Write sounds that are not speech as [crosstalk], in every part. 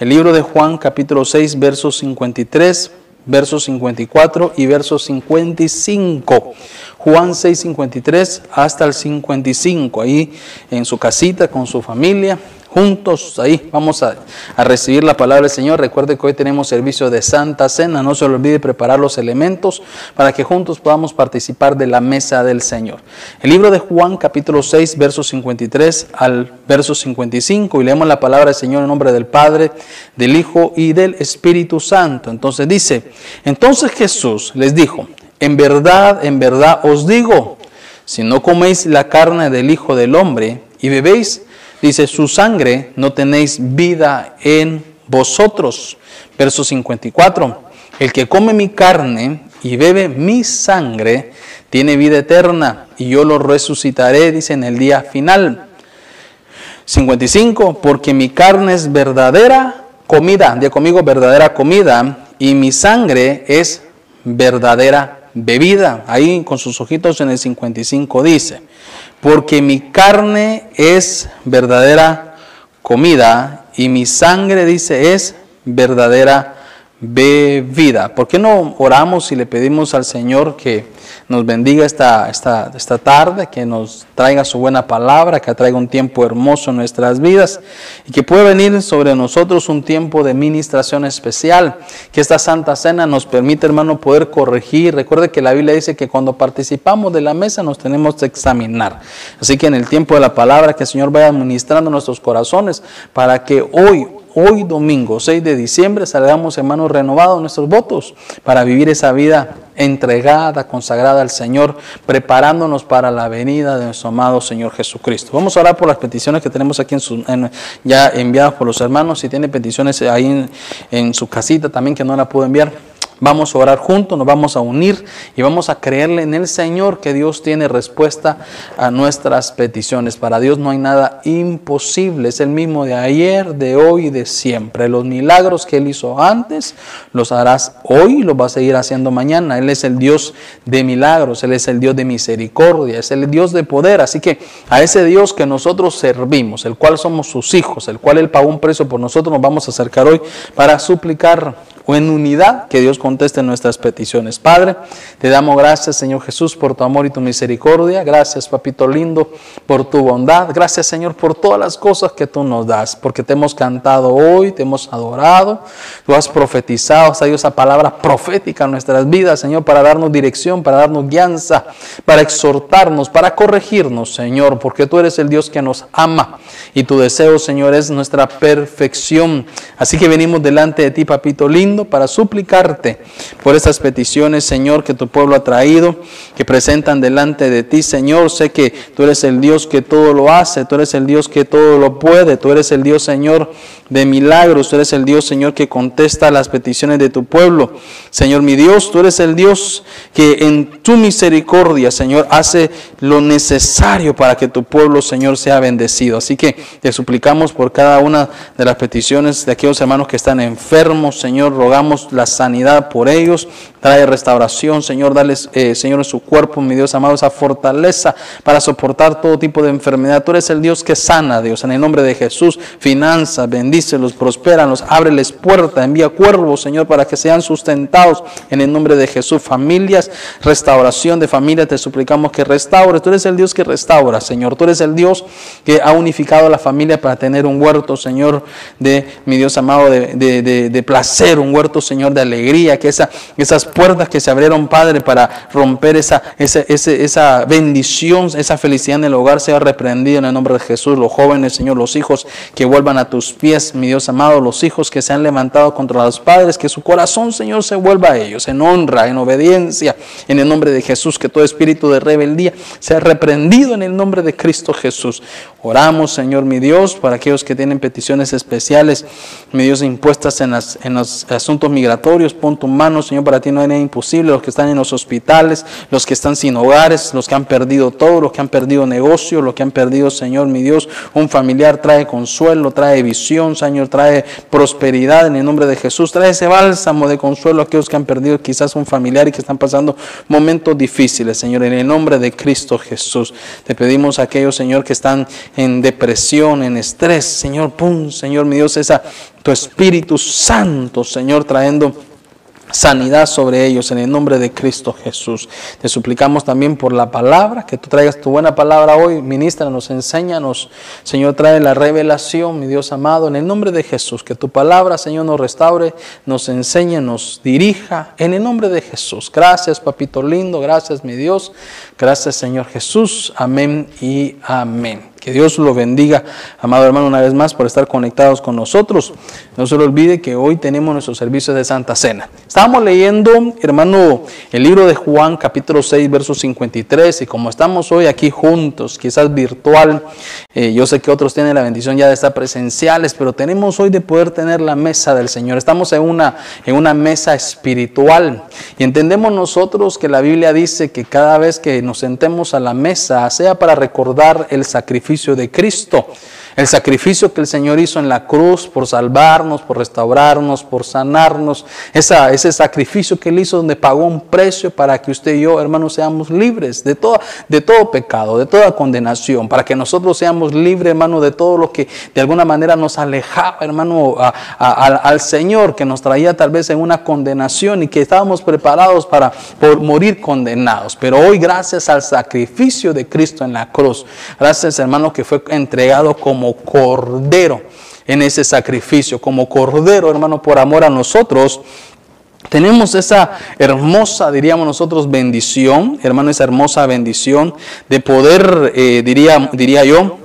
El libro de Juan capítulo 6 versos 53, versos 54 y versos 55. Juan 6, 53 hasta el 55, ahí en su casita con su familia juntos ahí vamos a, recibir la palabra del Señor. Recuerde que hoy tenemos servicio de Santa Cena. No se olvide preparar los elementos para que juntos podamos participar de la mesa del Señor. El libro de Juan capítulo 6 versos 53 al verso 55 y leemos la palabra del Señor en nombre del Padre, del Hijo y del Espíritu Santo. Entonces dice, entonces Jesús les dijo, en verdad, en verdad os digo, si no coméis la carne del Hijo del Hombre y bebéis dice, su sangre no tenéis vida en vosotros. Verso 54, el que come mi carne y bebe mi sangre tiene vida eterna y yo lo resucitaré, dice, en el día final. 55, porque mi carne es verdadera comida, de conmigo verdadera comida, y mi sangre es verdadera bebida. Ahí con sus ojitos en el 55 dice, porque mi carne es verdadera comida y mi sangre, dice, es verdadera bebida. ¿Por qué no oramos y le pedimos al Señor que nos bendiga esta, esta, esta tarde, que nos traiga su buena palabra, que traiga un tiempo hermoso en nuestras vidas y que pueda venir sobre nosotros un tiempo de ministración especial, que esta Santa Cena nos permite, hermano, poder corregir. Recuerde que la Biblia dice que cuando participamos de la mesa nos tenemos que examinar. Así que en el tiempo de la palabra, que el Señor vaya ministrando nuestros corazones para que hoy, hoy domingo 6 de diciembre salgamos hermanos renovados nuestros votos para vivir esa vida entregada, consagrada al Señor, preparándonos para la venida de nuestro amado Señor Jesucristo. Vamos a orar por las peticiones que tenemos aquí en su, ya enviadas por los hermanos. Si tiene peticiones ahí en, en su casita también que no la puedo enviar, Vamos a orar juntos, nos vamos a unir y vamos a creerle en el Señor que Dios tiene respuesta a nuestras peticiones. Para Dios no hay nada imposible, es el mismo de ayer, de hoy y de siempre. Los milagros que Él hizo antes los harás hoy y los va a seguir haciendo mañana. Él es el Dios de milagros, Él es el Dios de misericordia, es el Dios de poder. Así que a ese Dios que nosotros servimos, el cual somos sus hijos, el cual Él pagó un precio por nosotros, nos vamos a acercar hoy para suplicar o en unidad, que Dios conteste nuestras peticiones. Padre, te damos gracias, Señor Jesús, por tu amor y tu misericordia. Gracias, papito lindo, por tu bondad. Gracias, Señor, por todas las cosas que tú nos das, porque te hemos cantado hoy, te hemos adorado, tú has profetizado, has esa palabra profética en nuestras vidas, Señor, para darnos dirección, para darnos guianza, para exhortarnos, para corregirnos, Señor, porque tú eres el Dios que nos ama y tu deseo, Señor, es nuestra perfección. Así que venimos delante de ti, papito lindo para suplicarte por esas peticiones, Señor, que tu pueblo ha traído, que presentan delante de ti, Señor. Sé que tú eres el Dios que todo lo hace, tú eres el Dios que todo lo puede, tú eres el Dios, Señor, de milagros, tú eres el Dios, Señor, que contesta las peticiones de tu pueblo. Señor, mi Dios, tú eres el Dios que en tu misericordia, Señor, hace lo necesario para que tu pueblo, Señor, sea bendecido. Así que te suplicamos por cada una de las peticiones de aquellos hermanos que están enfermos, Señor, rogamos la sanidad por ellos, trae restauración, Señor, dale, eh, Señor, en su cuerpo, mi Dios amado, esa fortaleza para soportar todo tipo de enfermedad. Tú eres el Dios que sana, Dios, en el nombre de Jesús, finanza, bendícelos, prospéranos, ábreles puerta, envía cuervos, Señor, para que sean sustentados en el nombre de Jesús. Familias, restauración de familias, te suplicamos que restaures. Tú eres el Dios que restaura, Señor. Tú eres el Dios que ha unificado a la familia para tener un huerto, Señor, de mi Dios amado, de, de, de placer, un huerto, Señor, de alegría, que esa, esas puertas que se abrieron, Padre, para romper esa, esa, esa bendición, esa felicidad en el hogar sea reprendida en el nombre de Jesús. Los jóvenes, Señor, los hijos que vuelvan a tus pies, mi Dios amado, los hijos que se han levantado contra los padres, que su corazón, Señor, se vuelva a ellos en honra, en obediencia, en el nombre de Jesús, que todo espíritu de rebeldía sea reprendido en el nombre de Cristo Jesús. Oramos, Señor, mi Dios, para aquellos que tienen peticiones especiales, mi Dios, impuestas en, las, en los asuntos migratorios. Pon tu mano, Señor, para ti no hay nada imposible. Los que están en los hospitales, los que están sin hogares, los que han perdido todo, los que han perdido negocio, los que han perdido, Señor, mi Dios, un familiar trae consuelo, trae visión, Señor, trae prosperidad en el nombre de Jesús, trae ese bálsamo de consuelo a aquellos que han perdido quizás un familiar y que están pasando momentos difíciles, Señor, en el nombre de Cristo Jesús. Te pedimos a aquellos, Señor, que están en depresión, en estrés, Señor, pum, Señor, mi Dios, esa tu Espíritu Santo, Señor, trayendo sanidad sobre ellos en el nombre de Cristo Jesús. Te suplicamos también por la palabra, que tú traigas tu buena palabra hoy, ministranos, enséñanos, Señor, trae la revelación, mi Dios amado, en el nombre de Jesús, que tu palabra, Señor, nos restaure, nos enseñe, nos dirija, en el nombre de Jesús. Gracias, papito lindo, gracias, mi Dios, gracias, Señor Jesús, amén y amén. Que Dios lo bendiga, amado hermano, una vez más por estar conectados con nosotros. No se lo olvide que hoy tenemos nuestro servicio de Santa Cena. Estábamos leyendo, hermano, el libro de Juan, capítulo 6, verso 53, y como estamos hoy aquí juntos, quizás virtual, eh, yo sé que otros tienen la bendición ya de estar presenciales, pero tenemos hoy de poder tener la mesa del Señor. Estamos en una, en una mesa espiritual y entendemos nosotros que la Biblia dice que cada vez que nos sentemos a la mesa, sea para recordar el sacrificio, de Cristo el sacrificio que el Señor hizo en la cruz por salvarnos, por restaurarnos, por sanarnos, ese sacrificio que Él hizo donde pagó un precio para que usted y yo, hermanos, seamos libres de, todo, de todo pecado, de toda condenación, para que nosotros seamos libres, hermano, de todo lo que de alguna manera nos alejaba, hermano, al Señor, que nos traía tal vez en una condenación y que estábamos preparados para por morir condenados. Pero hoy, gracias al sacrificio de Cristo en la cruz, gracias, hermano, que fue entregado como cordero en ese sacrificio, como cordero, hermano, por amor a nosotros. Tenemos esa hermosa, diríamos nosotros, bendición, hermano, esa hermosa bendición de poder, eh, diría, diría yo,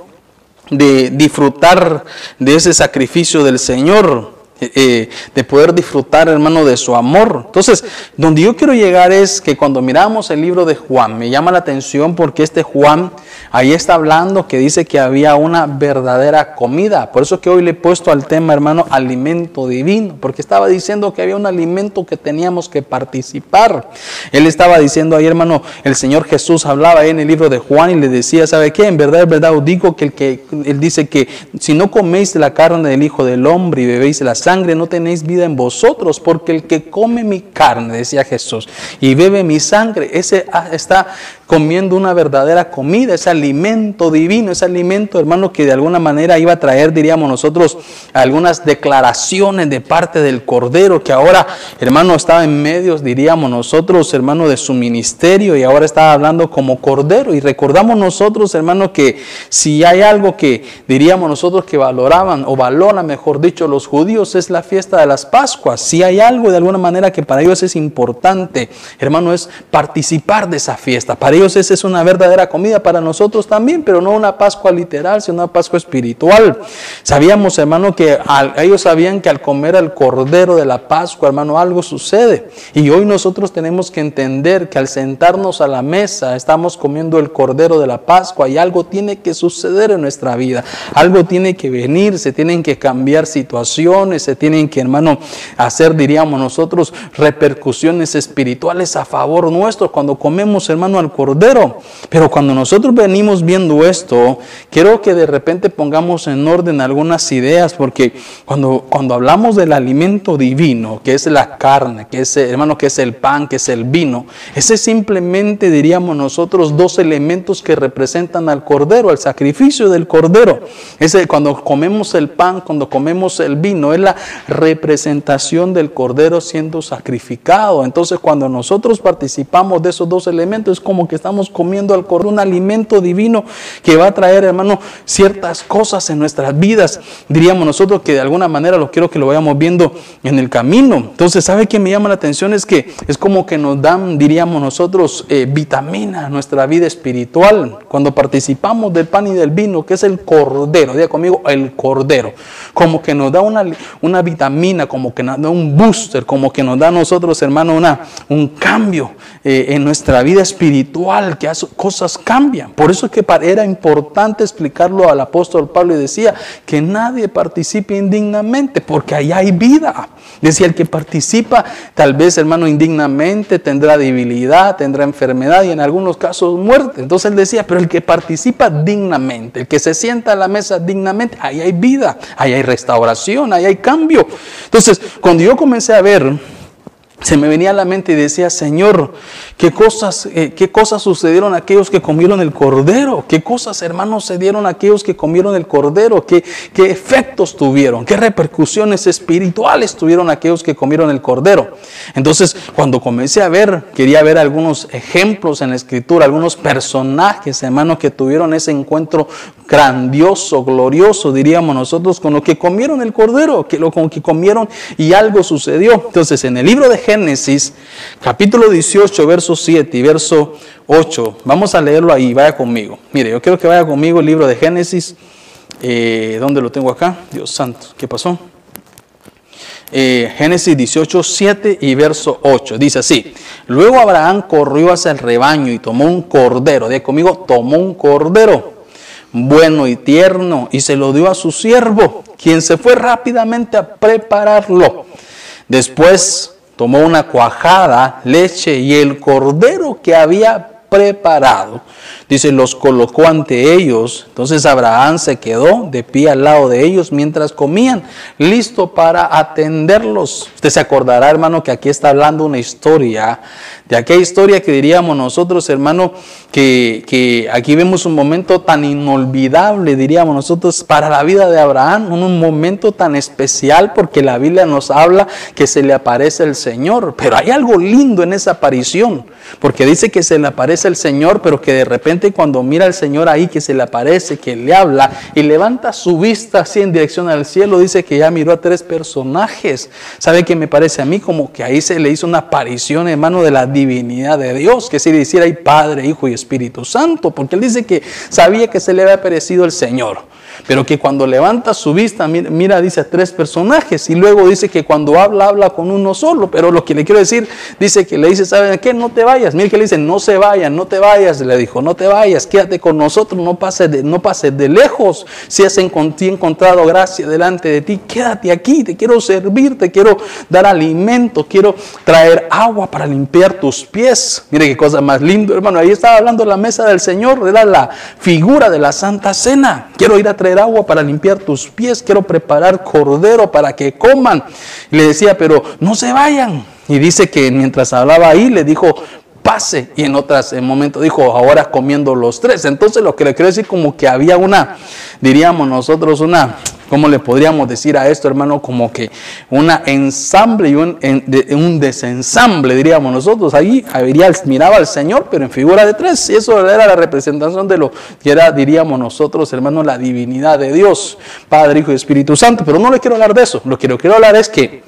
de disfrutar de ese sacrificio del Señor, eh, de poder disfrutar, hermano, de su amor. Entonces, donde yo quiero llegar es que cuando miramos el libro de Juan, me llama la atención porque este Juan Ahí está hablando que dice que había una verdadera comida. Por eso que hoy le he puesto al tema, hermano, alimento divino, porque estaba diciendo que había un alimento que teníamos que participar. Él estaba diciendo ahí, hermano, el Señor Jesús hablaba ahí en el libro de Juan y le decía, ¿sabe qué? En verdad, en verdad os digo que, el que él dice que si no coméis la carne del Hijo del Hombre y bebéis la sangre, no tenéis vida en vosotros, porque el que come mi carne, decía Jesús, y bebe mi sangre, ese ah, está comiendo una verdadera comida, ese alimento divino, ese alimento, hermano, que de alguna manera iba a traer, diríamos nosotros, algunas declaraciones de parte del Cordero, que ahora, hermano, estaba en medios, diríamos nosotros, hermano, de su ministerio y ahora estaba hablando como Cordero. Y recordamos nosotros, hermano, que si hay algo que diríamos nosotros que valoraban o valoran, mejor dicho, los judíos, es la fiesta de las Pascuas. Si hay algo de alguna manera que para ellos es importante, hermano, es participar de esa fiesta. Para ellos esa es una verdadera comida, para nosotros también, pero no una Pascua literal, sino una Pascua espiritual. Sabíamos, hermano, que ellos sabían que al comer el cordero de la Pascua, hermano, algo sucede. Y hoy nosotros tenemos que entender que al sentarnos a la mesa estamos comiendo el cordero de la Pascua y algo tiene que suceder en nuestra vida. Algo tiene que venir, se tienen que cambiar situaciones, se tienen que, hermano, hacer, diríamos nosotros, repercusiones espirituales a favor nuestro. Cuando comemos, hermano, al cordero, Cordero. Pero cuando nosotros venimos viendo esto, quiero que de repente pongamos en orden algunas ideas, porque cuando, cuando hablamos del alimento divino, que es la carne, que es, hermano, que es el pan, que es el vino, ese simplemente diríamos nosotros dos elementos que representan al Cordero, al sacrificio del Cordero. Ese, cuando comemos el pan, cuando comemos el vino, es la representación del Cordero siendo sacrificado. Entonces, cuando nosotros participamos de esos dos elementos, es como que estamos comiendo al cordero, un alimento divino que va a traer, hermano, ciertas cosas en nuestras vidas. Diríamos nosotros que de alguna manera lo quiero que lo vayamos viendo en el camino. Entonces, ¿sabe qué me llama la atención? Es que es como que nos dan, diríamos nosotros, eh, vitamina a nuestra vida espiritual. Cuando participamos del pan y del vino, que es el cordero, diga conmigo, el cordero. Como que nos da una, una vitamina, como que nos da un booster, como que nos da a nosotros, hermano, una, un cambio eh, en nuestra vida espiritual que cosas cambian. Por eso es que era importante explicarlo al apóstol Pablo y decía que nadie participe indignamente, porque ahí hay vida. Decía, el que participa tal vez, hermano, indignamente tendrá debilidad, tendrá enfermedad y en algunos casos muerte. Entonces él decía, pero el que participa dignamente, el que se sienta a la mesa dignamente, ahí hay vida, ahí hay restauración, ahí hay cambio. Entonces, cuando yo comencé a ver se me venía a la mente y decía, Señor, ¿qué cosas, eh, qué cosas sucedieron a aquellos que comieron el cordero? ¿Qué cosas, hermanos, se dieron a aquellos que comieron el cordero? ¿Qué, ¿Qué efectos tuvieron? ¿Qué repercusiones espirituales tuvieron aquellos que comieron el cordero? Entonces, cuando comencé a ver, quería ver algunos ejemplos en la escritura, algunos personajes, hermanos, que tuvieron ese encuentro grandioso, glorioso, diríamos nosotros, con lo que comieron el cordero, que lo con que comieron y algo sucedió. Entonces, en el libro de Génesis, capítulo 18, verso 7 y verso 8, vamos a leerlo ahí, vaya conmigo. Mire, yo quiero que vaya conmigo el libro de Génesis. Eh, ¿Dónde lo tengo acá? Dios santo, ¿qué pasó? Eh, Génesis 18, 7 y verso 8. Dice así, luego Abraham corrió hacia el rebaño y tomó un cordero, de conmigo, tomó un cordero bueno y tierno, y se lo dio a su siervo, quien se fue rápidamente a prepararlo. Después tomó una cuajada, leche y el cordero que había preparado. Dice, los colocó ante ellos. Entonces Abraham se quedó de pie al lado de ellos mientras comían, listo para atenderlos. Usted se acordará, hermano, que aquí está hablando una historia de aquella historia que diríamos nosotros, hermano, que, que, aquí vemos un momento tan inolvidable, diríamos nosotros, para la vida de Abraham, un momento tan especial porque la Biblia nos habla que se le aparece el Señor, pero hay algo lindo en esa aparición, porque dice que se le aparece el Señor, pero que de repente cuando mira al Señor ahí, que se le aparece, que le habla y levanta su vista así en dirección al cielo, dice que ya miró a tres personajes. ¿Sabe qué me parece a mí? Como que ahí se le hizo una aparición, hermano, de la divinidad de Dios, que si le hiciera ahí Padre, Hijo y Espíritu Santo, porque él dice que sabía que se le había aparecido el Señor. Pero que cuando levanta su vista, mira, dice a tres personajes y luego dice que cuando habla, habla con uno solo. Pero lo que le quiero decir, dice que le dice, ¿saben qué? No te vayas. Mire que le dice, no se vayan, no te vayas. Le dijo, no te vayas, quédate con nosotros, no pases de, no pases de lejos. Si has encontrado gracia delante de ti, quédate aquí, te quiero servir, te quiero dar alimento, quiero traer agua para limpiar tus pies. Mire qué cosa más lindo, hermano. Ahí estaba hablando la mesa del Señor, era la figura de la Santa Cena. Quiero ir a traer agua para limpiar tus pies, quiero preparar cordero para que coman. le decía, pero no se vayan. Y dice que mientras hablaba ahí, le dijo, pase. Y en otras en momento dijo, ahora comiendo los tres. Entonces lo que le quiero decir como que había una, diríamos nosotros, una ¿Cómo le podríamos decir a esto, hermano? Como que una ensamble y un, un desensamble, diríamos nosotros. Ahí habría, miraba al Señor, pero en figura de tres. Y eso era la representación de lo que era, diríamos nosotros, hermano, la divinidad de Dios, Padre, Hijo y Espíritu Santo. Pero no le quiero hablar de eso. Lo que le quiero hablar es que,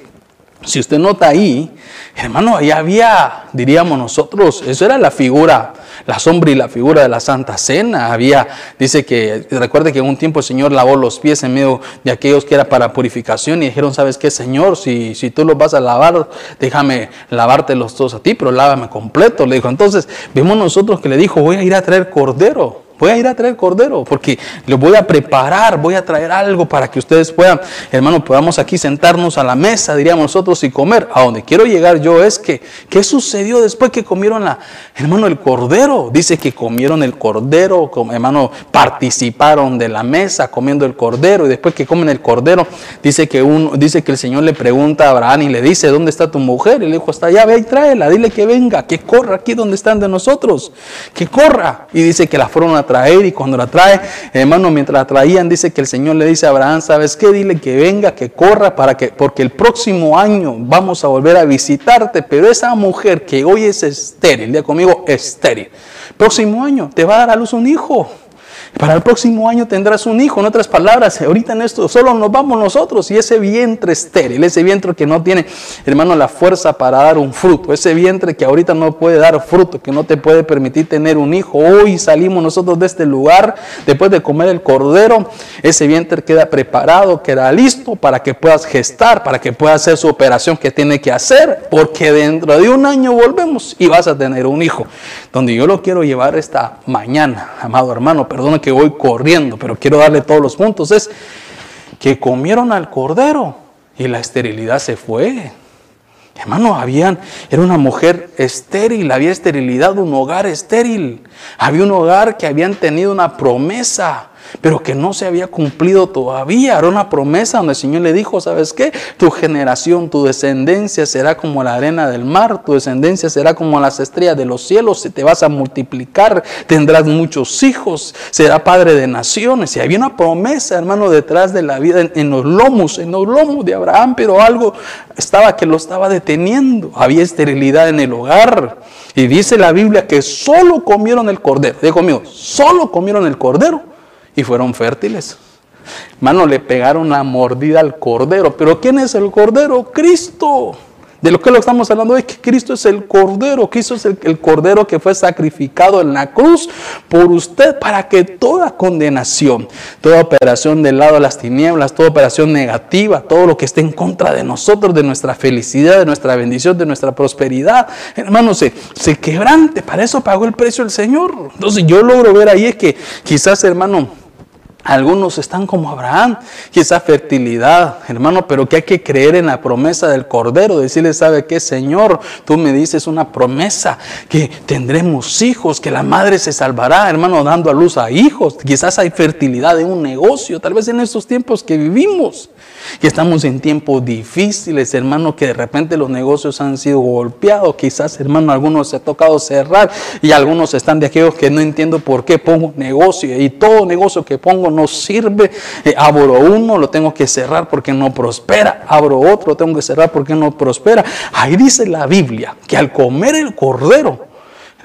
si usted nota ahí, hermano, ahí había, diríamos nosotros, eso era la figura la sombra y la figura de la Santa Cena. Había, dice que, recuerde que en un tiempo el Señor lavó los pies en medio de aquellos que era para purificación y dijeron, ¿sabes qué, Señor? Si, si tú los vas a lavar, déjame lavarte los todos a ti, pero lávame completo. Le dijo, entonces, vemos nosotros que le dijo, voy a ir a traer cordero. Voy a ir a traer cordero porque le voy a preparar, voy a traer algo para que ustedes puedan, hermano, podamos aquí sentarnos a la mesa, diríamos nosotros, y comer. A donde quiero llegar yo es que, ¿qué sucedió después que comieron la, hermano, el cordero? Dice que comieron el cordero, hermano, participaron de la mesa comiendo el cordero y después que comen el cordero, dice que, uno, dice que el Señor le pregunta a Abraham y le dice, ¿dónde está tu mujer? Y le dijo, está allá, ve y tráela, dile que venga, que corra aquí donde están de nosotros, que corra. Y dice que la fueron a traer y cuando la trae, hermano, mientras la traían, dice que el Señor le dice a Abraham, ¿sabes qué? Dile que venga, que corra, para que, porque el próximo año vamos a volver a visitarte, pero esa mujer que hoy es estéril, ya conmigo, estéril, próximo año te va a dar a luz un hijo. Para el próximo año tendrás un hijo. En otras palabras, ahorita en esto solo nos vamos nosotros y ese vientre estéril, ese vientre que no tiene, hermano, la fuerza para dar un fruto, ese vientre que ahorita no puede dar fruto, que no te puede permitir tener un hijo. Hoy salimos nosotros de este lugar después de comer el cordero. Ese vientre queda preparado, queda listo para que puedas gestar, para que puedas hacer su operación que tiene que hacer, porque dentro de un año volvemos y vas a tener un hijo. donde yo lo quiero llevar esta mañana, amado hermano, perdona que voy corriendo, pero quiero darle todos los puntos, es que comieron al cordero y la esterilidad se fue. Hermano, habían, era una mujer estéril, había esterilidad, un hogar estéril. Había un hogar que habían tenido una promesa, pero que no se había cumplido todavía. Era una promesa donde el Señor le dijo, ¿sabes qué? Tu generación, tu descendencia será como la arena del mar, tu descendencia será como las estrellas de los cielos, te vas a multiplicar, tendrás muchos hijos, será padre de naciones. Y había una promesa, hermano, detrás de la vida, en, los lomos, en los lomos de Abraham, pero algo estaba que lo estaba deteniendo. Había esterilidad en el hogar. Y dice la Biblia que solo comieron el cordero. Digo conmigo, solo comieron el cordero y fueron fértiles. Hermano, le pegaron una mordida al cordero. ¿Pero quién es el cordero? Cristo. De lo que lo estamos hablando es que Cristo es el Cordero, Cristo es el, Cordero que fue sacrificado en la cruz por usted para que toda condenación, toda operación del lado de las tinieblas, toda operación negativa, todo lo que esté en contra de nosotros, de nuestra felicidad, de nuestra bendición, de nuestra prosperidad, hermano, se, se quebrante. Para eso pagó el precio el Señor. Entonces yo logro ver ahí es que quizás, hermano, algunos están como Abraham, y esa fertilidad, hermano, pero que hay que creer en la promesa del Cordero, decirle, ¿sabe qué, Señor? Tú me dices una promesa, que tendremos hijos, que la madre se salvará, hermano, dando a luz a hijos. Quizás hay fertilidad en un negocio, tal vez en estos tiempos que vivimos. Y estamos en tiempos difíciles, hermano, que de repente los negocios han sido golpeados. Quizás, hermano, algunos se ha tocado cerrar y algunos están de aquellos que no entiendo por qué pongo negocio y todo negocio que pongo no sirve. Eh, abro uno, lo tengo que cerrar porque no prospera. Abro otro, lo tengo que cerrar porque no prospera. Ahí dice la Biblia que al comer el cordero,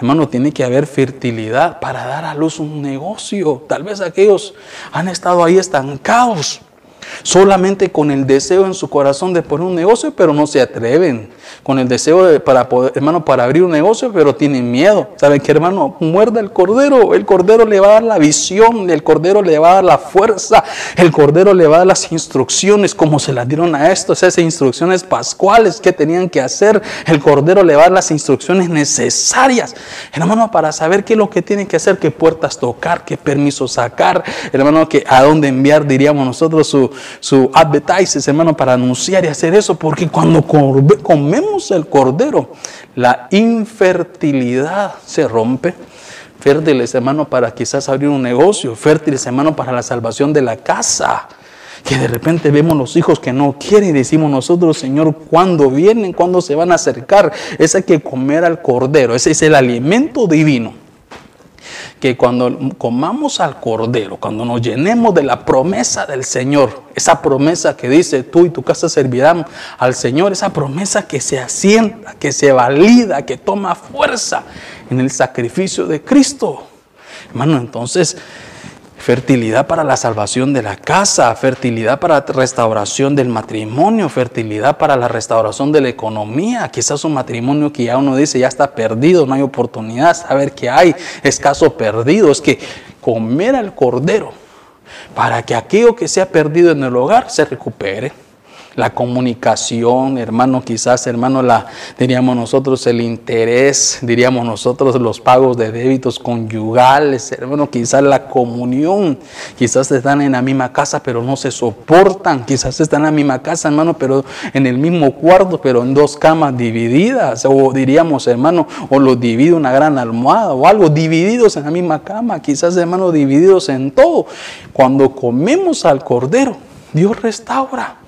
Hermano, tiene que haber fertilidad para dar a luz un negocio. Tal vez aquellos han estado ahí estancados solamente con el deseo en su corazón de poner un negocio, pero no se atreven con el deseo de, para poder, hermano, para abrir un negocio, pero tienen miedo. ¿Saben qué, hermano? Muerda el cordero. El cordero le va a dar la visión, el cordero le va a dar la fuerza, el cordero le va a dar las instrucciones, como se las dieron a estos, esas instrucciones pascuales que tenían que hacer. El cordero le va a dar las instrucciones necesarias, hermano, para saber qué es lo que tiene que hacer, qué puertas tocar, qué permiso sacar, hermano, que a dónde enviar, diríamos nosotros, su, su advertises, hermano, para anunciar y hacer eso, porque cuando comemos el cordero, la infertilidad se rompe. Fértiles, hermano, para quizás abrir un negocio. Fértiles, hermano, para la salvación de la casa. Que de repente vemos los hijos que no quieren y decimos nosotros, Señor, ¿cuándo vienen? ¿Cuándo se van a acercar? Es hay que comer al cordero. Ese es el alimento divino que cuando comamos al Cordero, cuando nos llenemos de la promesa del Señor, esa promesa que dice tú y tu casa servirán al Señor, esa promesa que se asienta, que se valida, que toma fuerza en el sacrificio de Cristo. Hermano, entonces fertilidad para la salvación de la casa, fertilidad para la restauración del matrimonio, fertilidad para la restauración de la economía. Quizás un matrimonio que ya uno dice ya está perdido, no hay oportunidad, saber que hay, es caso perdido, es que comer al cordero para que aquello que se ha perdido en el hogar se recupere la comunicación, hermano, quizás, hermano, la, diríamos nosotros, el interés, diríamos nosotros, los pagos de débitos conyugales, hermano, quizás la comunión, quizás están en la misma casa, pero no se soportan, quizás están en la misma casa, hermano, pero en el mismo cuarto, pero en dos camas divididas, o diríamos, hermano, o los divide una gran almohada, o algo, divididos en la misma cama, quizás, hermano, divididos en todo. Cuando comemos al Cordero, Dios restaura.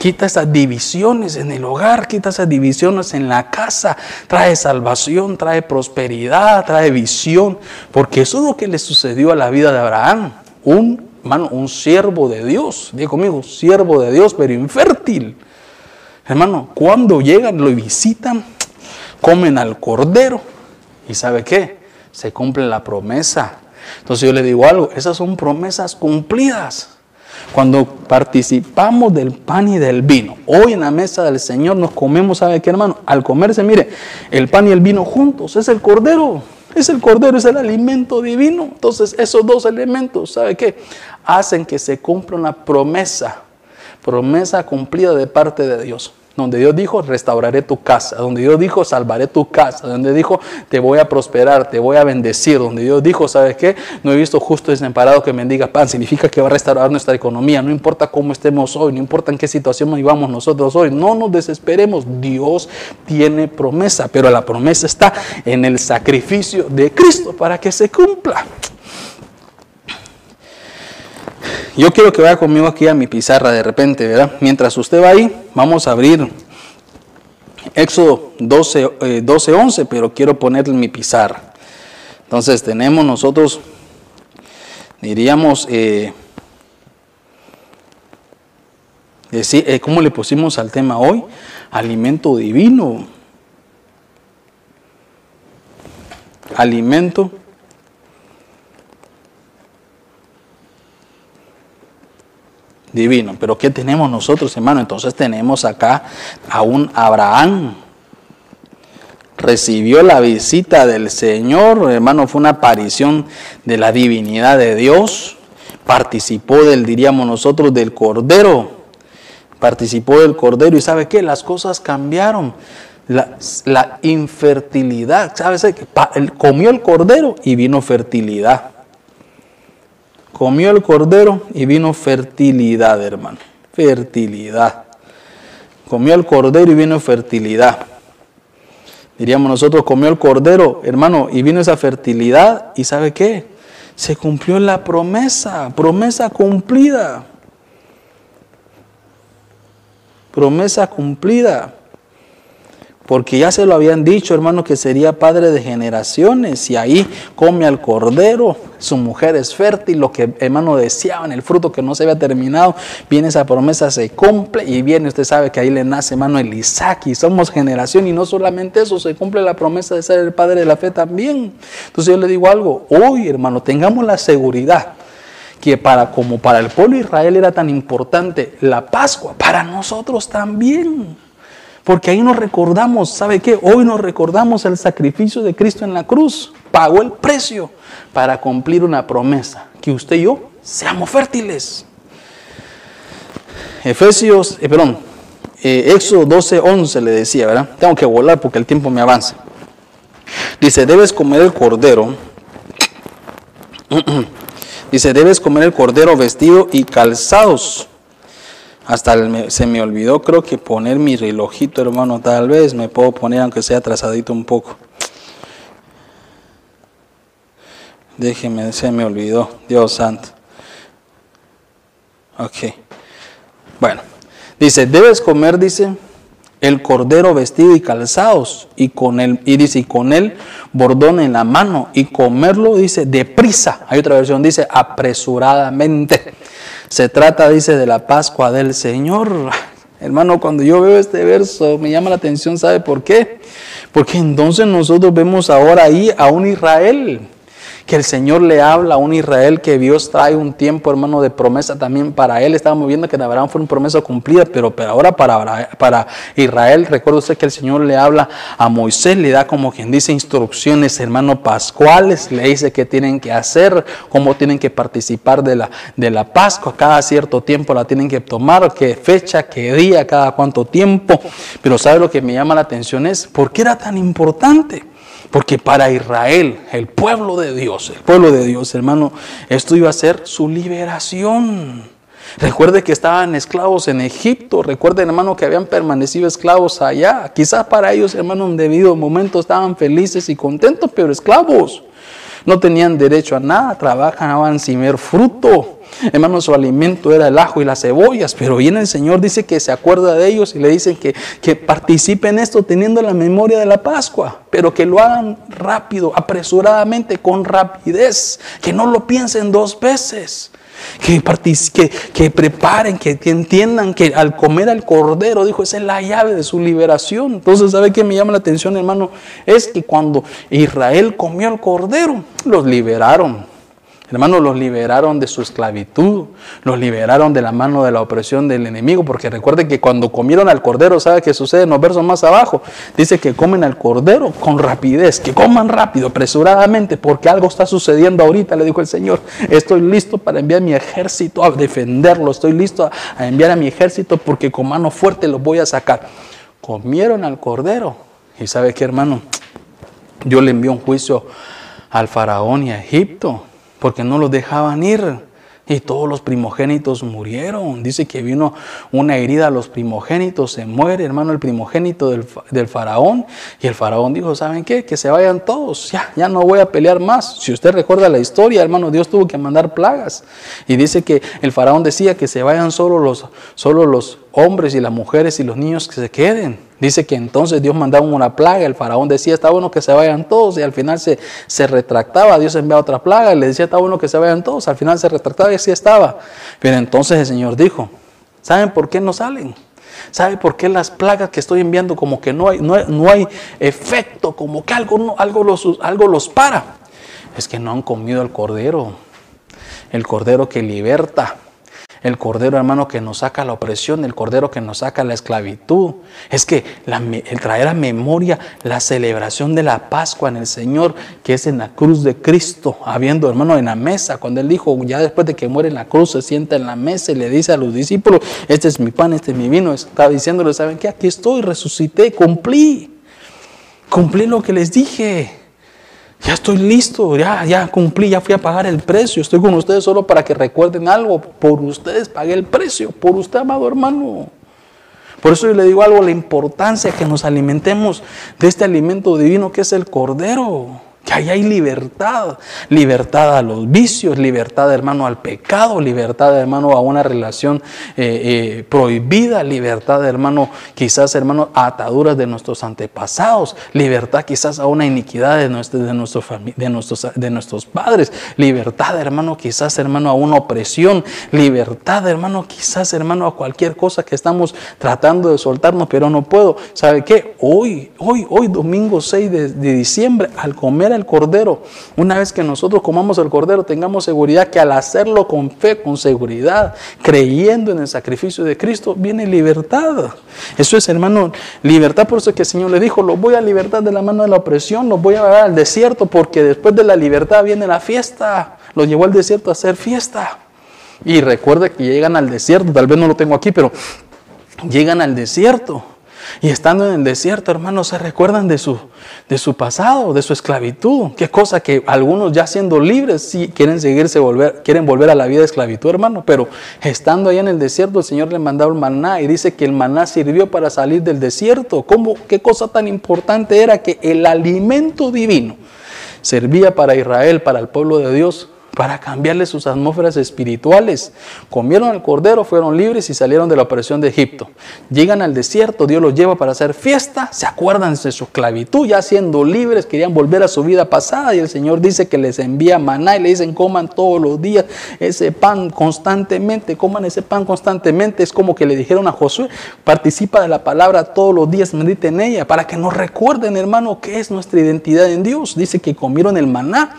Quita esas divisiones en el hogar, quita esas divisiones en la casa. Trae salvación, trae prosperidad, trae visión. Porque eso es lo que le sucedió a la vida de Abraham. Un, hermano, un siervo de Dios. Conmigo, siervo de Dios, pero infértil. Hermano, cuando llegan, lo visitan, comen al cordero. ¿Y sabe qué? Se cumple la promesa. Entonces yo le digo algo, esas son promesas cumplidas. Cuando participamos del pan y del vino, hoy en la mesa del Señor nos comemos, ¿sabe qué hermano? Al comerse, mire, el pan y el vino juntos, es el cordero, es el cordero, es el alimento divino. Entonces esos dos elementos, ¿sabe qué? Hacen que se cumpla una promesa, promesa cumplida de parte de Dios donde Dios dijo, restauraré tu casa, donde Dios dijo, salvaré tu casa, donde dijo, te voy a prosperar, te voy a bendecir, donde Dios dijo, ¿sabes qué? No he visto justo desamparado que mendiga pan, significa que va a restaurar nuestra economía, no importa cómo estemos hoy, no importa en qué situación vivamos nosotros hoy, no nos desesperemos, Dios tiene promesa, pero la promesa está en el sacrificio de Cristo para que se cumpla. Yo quiero que vaya conmigo aquí a mi pizarra de repente, ¿verdad? Mientras usted va ahí, vamos a abrir Éxodo 12, 12 11, pero quiero ponerle mi pizarra. Entonces tenemos nosotros, diríamos, eh, decir, eh, ¿cómo le pusimos al tema hoy? Alimento divino. Alimento divino. Pero ¿qué tenemos nosotros, hermano? Entonces tenemos acá a un Abraham. Recibió la visita del Señor, hermano, fue una aparición de la divinidad de Dios. Participó del, diríamos nosotros, del Cordero. Participó del Cordero y ¿sabe qué? Las cosas cambiaron. La, la infertilidad, ¿sabes? Comió el Cordero y vino fertilidad. Comió el cordero y vino fertilidad, hermano. Fertilidad. Comió el cordero y vino fertilidad. Diríamos nosotros, comió el cordero, hermano, y vino esa fertilidad. ¿Y sabe qué? Se cumplió la promesa, promesa cumplida. Promesa cumplida porque ya se lo habían dicho, hermano, que sería padre de generaciones, y ahí come al cordero, su mujer es fértil, lo que hermano deseaban, el fruto que no se había terminado, viene esa promesa, se cumple, y viene, usted sabe que ahí le nace, hermano, el Isaac, y somos generación, y no solamente eso, se cumple la promesa de ser el padre de la fe también. Entonces yo le digo algo, hoy, hermano, tengamos la seguridad que para como para el pueblo de Israel era tan importante la Pascua, para nosotros también. Porque ahí nos recordamos, ¿sabe qué? Hoy nos recordamos el sacrificio de Cristo en la cruz. Pagó el precio para cumplir una promesa, que usted y yo seamos fértiles. Efesios, eh, perdón, eh, Éxodo 12, 11 le decía, ¿verdad? Tengo que volar porque el tiempo me avanza. Dice, debes comer el cordero. [clears throat] Dice, debes comer el cordero vestido y calzados hasta se me olvidó, creo que poner mi relojito, hermano. Tal vez me puedo poner, aunque sea atrasadito un poco. Déjeme, se me olvidó. Dios santo. Ok. Bueno. Dice, debes comer, dice, el cordero vestido y calzados, y con él, y dice, y con él bordón en la mano, y comerlo, dice, deprisa. Hay otra versión, dice, apresuradamente. Se trata, dice, de la Pascua del Señor. Hermano, cuando yo veo este verso me llama la atención, ¿sabe por qué? Porque entonces nosotros vemos ahora ahí a un Israel que el Señor le habla a un Israel que Dios trae un tiempo, hermano, de promesa también para él. Estábamos viendo que en Abraham fue una promesa cumplida, pero, pero ahora para, para Israel, recuerda usted que el Señor le habla a Moisés, le da como quien dice instrucciones, hermano, pascuales, le dice qué tienen que hacer, cómo tienen que participar de la, de la Pascua, cada cierto tiempo la tienen que tomar, qué fecha, qué día, cada cuánto tiempo. Pero ¿sabe lo que me llama la atención es? ¿Por qué era tan importante? Porque para Israel, el pueblo de Dios, el pueblo de Dios, hermano, esto iba a ser su liberación. Recuerde que estaban esclavos en Egipto. Recuerden, hermano, que habían permanecido esclavos allá. Quizás para ellos, hermano, en debido momento estaban felices y contentos, pero esclavos. No tenían derecho a nada, trabajaban sin ver fruto. Hermano, su alimento era el ajo y las cebollas, pero viene el Señor, dice que se acuerda de ellos y le dicen que, que participen en esto teniendo la memoria de la Pascua, pero que lo hagan rápido, apresuradamente, con rapidez, que no lo piensen dos veces. Que, que, que, preparen, que, entiendan que al comer al cordero, dijo, esa es la llave de su liberación. Entonces, ¿sabe qué me llama la atención, hermano? Es que cuando Israel comió al cordero, los liberaron. Hermanos, los liberaron de su esclavitud, los liberaron de la mano de la opresión del enemigo, porque recuerden que cuando comieron al cordero, ¿sabe qué sucede en los versos más abajo? Dice que comen al cordero con rapidez, que coman rápido, apresuradamente, porque algo está sucediendo ahorita, le dijo el Señor. Estoy listo para enviar mi ejército a defenderlo, estoy listo a enviar a mi ejército porque con mano fuerte los voy a sacar. Comieron al cordero. ¿Y sabe qué, hermano? Yo le envié un juicio al faraón y a Egipto porque no los dejaban ir. Y todos los primogénitos murieron. Dice que vino una herida a los primogénitos, se muere, hermano, el primogénito del, faraón. Y el faraón dijo, ¿saben qué? Que se vayan todos. Ya, ya no voy a pelear más. Si usted recuerda la historia, hermano, Dios tuvo que mandar plagas. Y dice que el faraón decía que se vayan solo los, solo los hombres y las mujeres y los niños que se queden. Dice que entonces Dios mandaba una plaga, el faraón decía, está bueno que se vayan todos, y al final se, se retractaba, Dios enviaba otra plaga, y le decía, está bueno que se vayan todos, al final se retractaba y así estaba. Pero entonces el Señor dijo, ¿saben por qué no salen? ¿Saben por qué las plagas que estoy enviando como que no hay, no hay, efecto, como que algo, algo, los, algo los para? Es que no han comido el cordero, el cordero que liberta, el cordero, hermano, que nos saca la opresión, el cordero que nos saca la esclavitud. Es que el traer a memoria la celebración de la Pascua en el Señor, que es en la cruz de Cristo, habiendo, hermano, en la mesa, cuando Él dijo, ya después de que muere en la cruz, se sienta en la mesa y le dice a los discípulos, este es mi pan, este es mi vino, está diciéndole, ¿saben qué? Aquí estoy, resucité, cumplí, cumplí lo que les dije. Ya estoy listo, ya, ya cumplí, ya fui a pagar el precio. Estoy con ustedes solo para que recuerden algo. Por ustedes pagué el precio, por usted, amado hermano. Por eso yo le digo algo, la importancia que nos alimentemos de este alimento divino que es el cordero. Que ahí hay libertad, libertad a los vicios, libertad hermano al pecado, libertad hermano a una relación eh, eh, prohibida, libertad hermano quizás hermano a ataduras de nuestros antepasados, libertad quizás a una iniquidad de, de, de, nuestros, de nuestros padres, libertad hermano quizás hermano a una opresión, libertad hermano quizás hermano a cualquier cosa que estamos tratando de soltarnos pero no puedo. ¿Sabe qué? Hoy, hoy, hoy domingo 6 de diciembre al comer cordero. Una vez que nosotros comamos el cordero, tengamos seguridad que al hacerlo con fe, con seguridad, creyendo en el sacrificio de Cristo, viene libertad. Eso es, hermano, libertad. Por eso es que el Señor le dijo, los voy a libertar de la mano de la opresión, los voy a llevar al desierto, porque después de la libertad viene la fiesta. Los llevó al desierto a hacer fiesta. Y recuerde que llegan al desierto, tal vez no lo tengo aquí, pero llegan al desierto. Y estando en el desierto, hermanos, se recuerdan de su, de su pasado, de su esclavitud. Qué cosa que algunos ya siendo libres, sí quieren seguirse, volver, quieren volver a la vida de esclavitud, hermano. Pero estando ahí en el desierto, el Señor le mandaba el maná y dice que el maná sirvió para salir del desierto. ¿Cómo, qué cosa tan importante era que el alimento divino servía para Israel, para el pueblo de Dios, para cambiarle sus atmósferas espirituales. Comieron el cordero, fueron libres y salieron de la opresión de Egipto. Llegan al desierto, Dios los lleva para hacer fiesta, se acuerdan de su esclavitud, ya siendo libres, querían volver a su vida pasada y el Señor dice que les envía maná y le dicen coman todos los días ese pan constantemente, coman ese pan constantemente. Es como que le dijeron a Josué, participa de la palabra todos los días, medite en ella, para que nos recuerden, hermano, qué es nuestra identidad en Dios. Dice que comieron el maná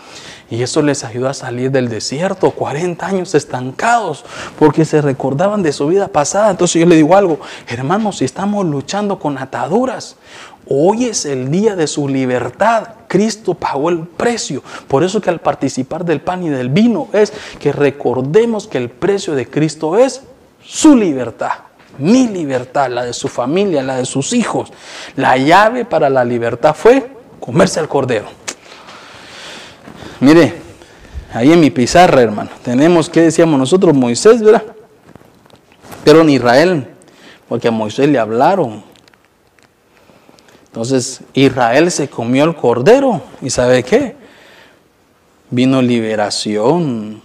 y eso les ayudó a salir del desierto, 40 años estancados, porque se recordaban de su vida pasada. Entonces yo le digo algo, hermanos, si estamos luchando con ataduras, hoy es el día de su libertad. Cristo pagó el precio. Por eso que al participar del pan y del vino es que recordemos que el precio de Cristo es su libertad mi libertad, la de su familia, la de sus hijos. La llave para la libertad fue comerse al cordero. Mire, ahí en mi pizarra, hermano, tenemos que decíamos nosotros, Moisés, ¿verdad? Pero en Israel, porque a Moisés le hablaron. Entonces Israel se comió el cordero y ¿sabe qué? Vino liberación.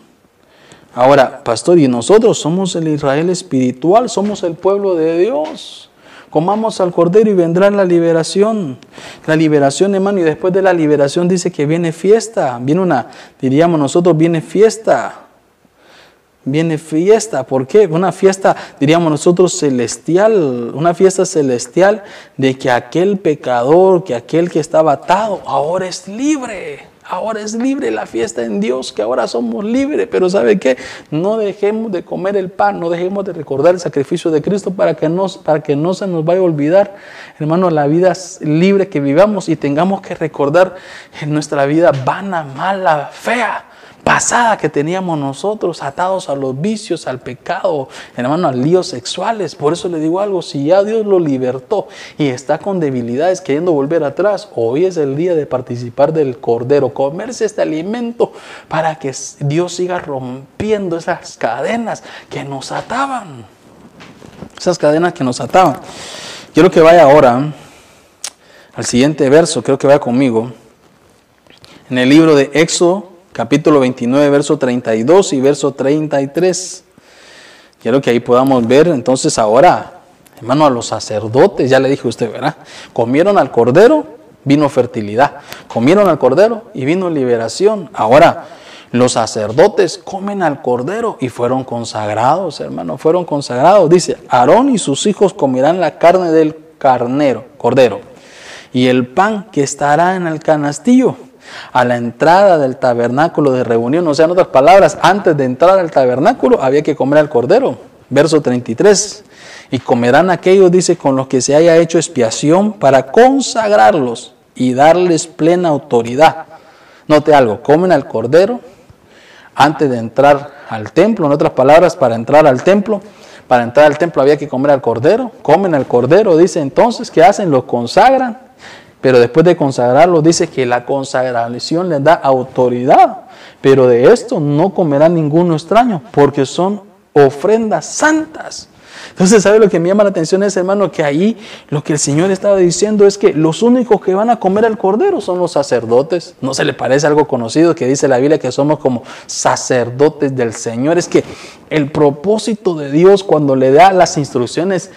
Ahora, pastor, y nosotros somos el Israel espiritual, somos el pueblo de Dios comamos al Cordero y vendrá la liberación. La liberación, hermano, y después de la liberación dice que viene fiesta, viene una, diríamos nosotros, viene fiesta. Viene fiesta, ¿por qué? Una fiesta, diríamos nosotros, celestial, una fiesta celestial de que aquel pecador, que aquel que estaba atado, ahora es libre. Ahora es libre la fiesta en Dios, que ahora somos libres. Pero ¿sabe qué? No dejemos de comer el pan, no dejemos de recordar el sacrificio de Cristo para que, para que no se nos vaya a olvidar, hermano, la vida libre que vivamos y tengamos que recordar en nuestra vida vana, mala, fea pasada que teníamos nosotros, atados a los vicios, al pecado, hermano, a líos sexuales. Por eso le digo algo, si ya Dios lo libertó y está con debilidades queriendo volver atrás, hoy es el día de participar del Cordero, comerse este alimento para que Dios siga rompiendo esas cadenas que nos ataban. Esas cadenas que nos ataban. Quiero que vaya ahora al siguiente verso, creo que vaya conmigo, en el libro de Éxodo capítulo 29, verso 32 y verso 33. Quiero que ahí podamos ver entonces ahora, hermano, a los sacerdotes, ya le dije usted, ¿verdad? Comieron al cordero, vino fertilidad. Comieron al cordero y vino liberación. Ahora, los sacerdotes comen al cordero y fueron consagrados, hermano, fueron consagrados. Dice, Aarón y sus hijos comerán la carne del carnero, cordero, y el pan que estará en el canastillo a la entrada del tabernáculo de reunión. O sea, en otras palabras, antes de entrar al tabernáculo había que comer al cordero. Verso 33. Y comerán aquellos, dice, con los que se haya hecho expiación para consagrarlos y darles plena autoridad. Note algo, comen al cordero antes de entrar al templo. En otras palabras, para entrar al templo, para entrar al templo había que comer al cordero. Comen al cordero, dice entonces, ¿qué hacen? Lo consagran pero después de consagrarlo, dice que la consagración les da autoridad. Pero de esto no comerá ninguno extraño, porque son ofrendas santas. Entonces, ¿sabe lo que me llama la atención es, hermano? Que ahí lo que el Señor estaba diciendo es que los únicos que van a comer al cordero son los sacerdotes. ¿No se le parece algo conocido que dice la Biblia que somos como sacerdotes del Señor? Es que el propósito de Dios cuando le da las instrucciones,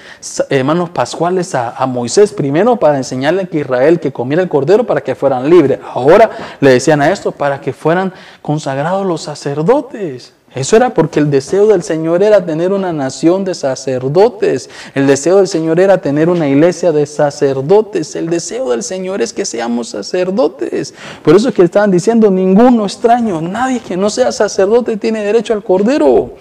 hermanos pascuales, a, a Moisés, primero para enseñarle que Israel que comiera el cordero para que fueran libres. Ahora le decían a esto para que fueran consagrados los sacerdotes. Eso era porque el deseo del Señor era tener una nación de sacerdotes. El deseo del Señor era tener una iglesia de sacerdotes. El deseo del Señor es que seamos sacerdotes. Por eso es que estaban diciendo, ninguno extraño, nadie que no sea sacerdote tiene derecho al cordero.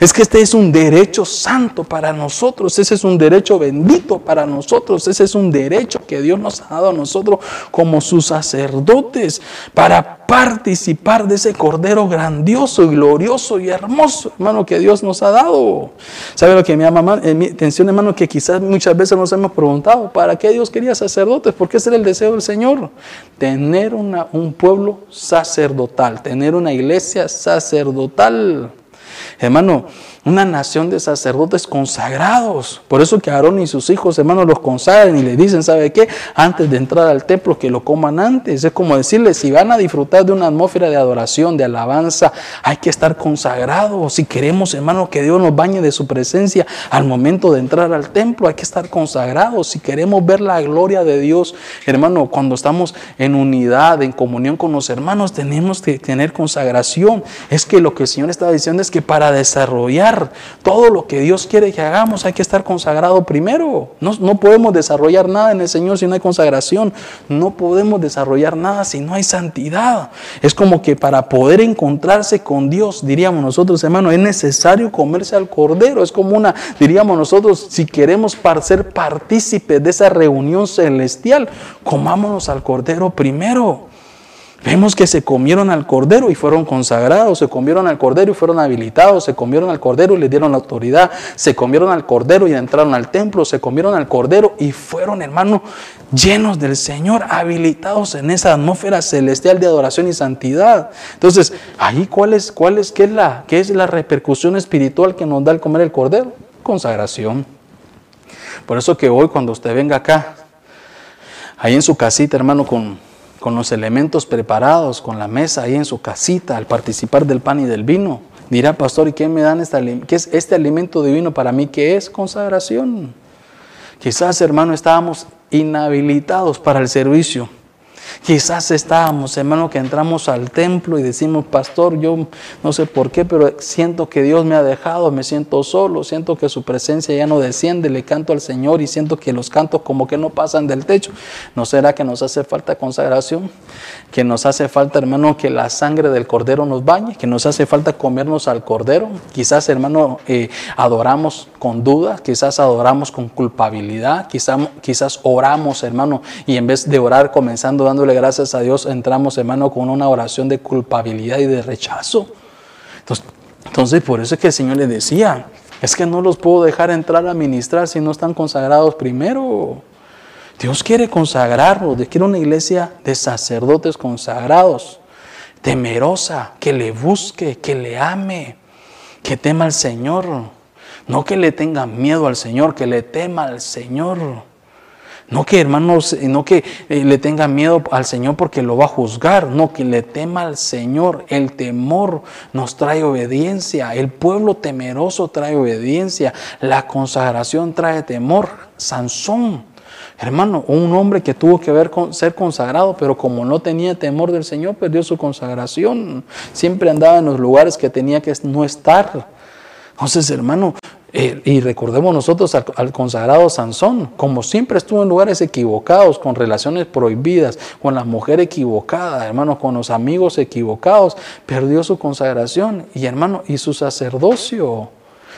Es que este es un derecho santo para nosotros, ese es un derecho bendito para nosotros, ese es un derecho que Dios nos ha dado a nosotros como sus sacerdotes para participar de ese cordero grandioso y glorioso y hermoso, hermano, que Dios nos ha dado. ¿Sabe lo que me llama eh, mi atención, hermano? Que quizás muchas veces nos hemos preguntado, ¿para qué Dios quería sacerdotes? Porque ese era el deseo del Señor, tener un pueblo sacerdotal, tener una iglesia sacerdotal. Hermano, una nación de sacerdotes consagrados. Por eso que Aarón y sus hijos, hermanos, los consagran y le dicen, ¿sabe qué? Antes de entrar al templo, que lo coman antes. Es como decirles, si van a disfrutar de una atmósfera de adoración, de alabanza, hay que estar consagrados. Si queremos, hermano, que Dios nos bañe de su presencia al momento de entrar al templo, hay que estar consagrados. Si queremos ver la gloria de Dios, hermano, cuando estamos en unidad, en comunión con los hermanos, tenemos que tener consagración. Es que lo que el Señor está diciendo es que para desarrollar todo lo que Dios quiere que hagamos, hay que estar consagrado primero. No, no podemos desarrollar nada en el Señor si no hay consagración. No podemos desarrollar nada si no hay santidad. Es como que para poder encontrarse con Dios, diríamos nosotros, hermano, es necesario comerse al cordero. Es como una, diríamos nosotros, si queremos ser partícipes de esa reunión celestial, comámonos al cordero primero. Vemos que se comieron al cordero y fueron consagrados, se comieron al cordero y fueron habilitados, se comieron al cordero y le dieron la autoridad, se comieron al cordero y entraron al templo, se comieron al cordero y fueron, hermano, llenos del Señor, habilitados en esa atmósfera celestial de adoración y santidad. Entonces, ahí cuál es, cuál es, qué es la, qué es la repercusión espiritual que nos da el comer el cordero? Consagración. Por eso que hoy cuando usted venga acá, ahí en su casita, hermano, con con los elementos preparados, con la mesa ahí en su casita, al participar del pan y del vino. Dirá, pastor, ¿y qué me dan este, qué es este alimento divino para mí? ¿Qué es consagración? Quizás, hermano, estábamos inhabilitados para el servicio. Quizás estábamos, hermano, que entramos al templo y decimos, pastor, yo no sé por qué, pero siento que Dios me ha dejado, me siento solo, siento que su presencia ya no desciende, le canto al Señor y siento que los cantos como que no pasan del techo. ¿No será que nos hace falta consagración? Que nos hace falta, hermano, que la sangre del cordero nos bañe, que nos hace falta comernos al cordero. Quizás, hermano, eh, adoramos con duda, quizás adoramos con culpabilidad, quizás, quizás oramos, hermano, y en vez de orar comenzando dándole gracias a Dios, entramos, hermano, con una oración de culpabilidad y de rechazo. Entonces, entonces, por eso es que el Señor le decía, es que no los puedo dejar entrar a ministrar si no están consagrados primero. Dios quiere consagrarlos, Dios quiere una iglesia de sacerdotes consagrados, temerosa, que le busque, que le ame, que tema al Señor. No que le tenga miedo al Señor, que le tema al Señor. No que hermanos, no que eh, le tenga miedo al Señor porque lo va a juzgar, no que le tema al Señor. El temor nos trae obediencia, el pueblo temeroso trae obediencia, la consagración trae temor. Sansón, hermano, un hombre que tuvo que ver ser consagrado, pero como no tenía temor del Señor, perdió su consagración. Siempre andaba en los lugares que tenía que no estar. Entonces, hermano, eh, y recordemos nosotros al, consagrado Sansón, como siempre estuvo en lugares equivocados, con relaciones prohibidas, con la mujer equivocada, hermano, con los amigos equivocados, perdió su consagración y hermano, y su sacerdocio.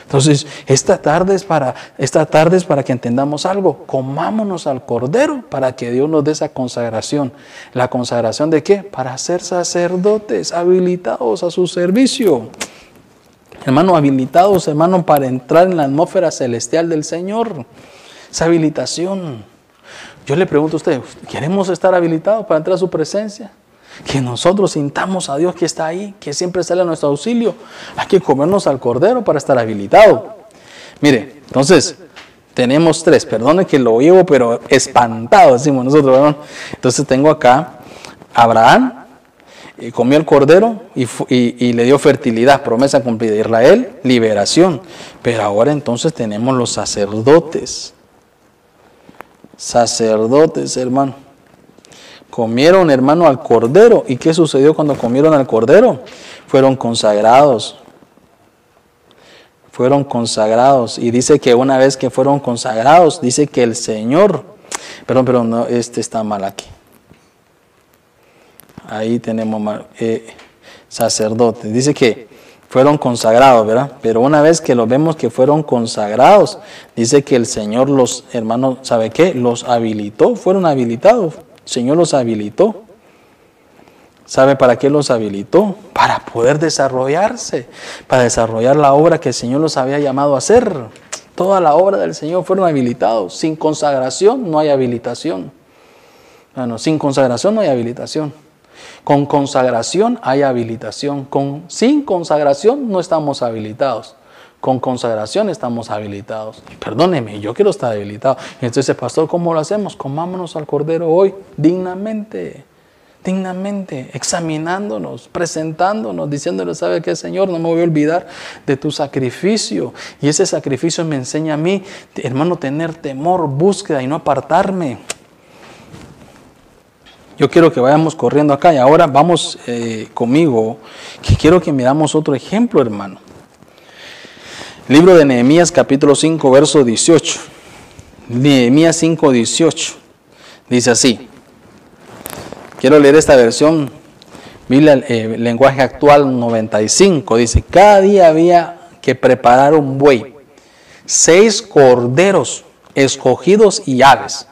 Entonces, esta tarde es para, esta tarde es para que entendamos algo. Comámonos al Cordero para que Dios nos dé esa consagración. ¿La consagración de qué? Para ser sacerdotes habilitados a su servicio hermano, habilitados, hermano, para entrar en la atmósfera celestial del Señor. Esa habilitación. Yo le pregunto a usted, ¿queremos estar habilitados para entrar a su presencia? Que nosotros sintamos a Dios que está ahí, que siempre sale a nuestro auxilio. Hay que comernos al cordero para estar habilitado. Mire, entonces, tenemos tres. Perdone que lo llevo, pero espantado, decimos nosotros. ¿verdad? Entonces tengo acá Abraham, y comió el cordero y, le dio fertilidad, promesa cumplida. Israel, liberación. Pero ahora entonces tenemos los sacerdotes. Sacerdotes, hermano. Comieron, hermano, al cordero. ¿Y qué sucedió cuando comieron al cordero? Fueron consagrados. Fueron consagrados. Y dice que una vez que fueron consagrados, dice que el Señor, perdón, pero no, este está mal aquí. Ahí tenemos eh, sacerdotes. Dice que fueron consagrados, ¿verdad? Pero una vez que lo vemos que fueron consagrados, dice que el Señor los, hermanos, ¿sabe qué? Los habilitó, fueron habilitados. El Señor los habilitó. ¿Sabe para qué los habilitó? Para poder desarrollarse, para desarrollar la obra que el Señor los había llamado a hacer. Toda la obra del Señor fueron habilitados. Sin consagración no hay habilitación. Bueno, sin consagración no hay habilitación. Con consagración hay habilitación. Con, sin consagración no estamos habilitados. Con consagración estamos habilitados. Perdóneme, yo quiero estar habilitado. Entonces, pastor, ¿cómo lo hacemos? Comámonos al Cordero hoy dignamente dignamente, examinándonos, presentándonos, diciéndole, ¿sabe qué, Señor? No me voy a olvidar de tu sacrificio. Y ese sacrificio me enseña a mí, hermano, tener temor, búsqueda y no apartarme. Yo quiero que vayamos corriendo acá y ahora vamos eh, conmigo, que quiero que miramos otro ejemplo, hermano. Libro de Nehemías capítulo 5, verso 18. Nehemías 5, 18. Dice así. Quiero leer esta versión, Biblia, eh, lenguaje actual 95. Dice, cada día había que preparar un buey, seis corderos escogidos y aves.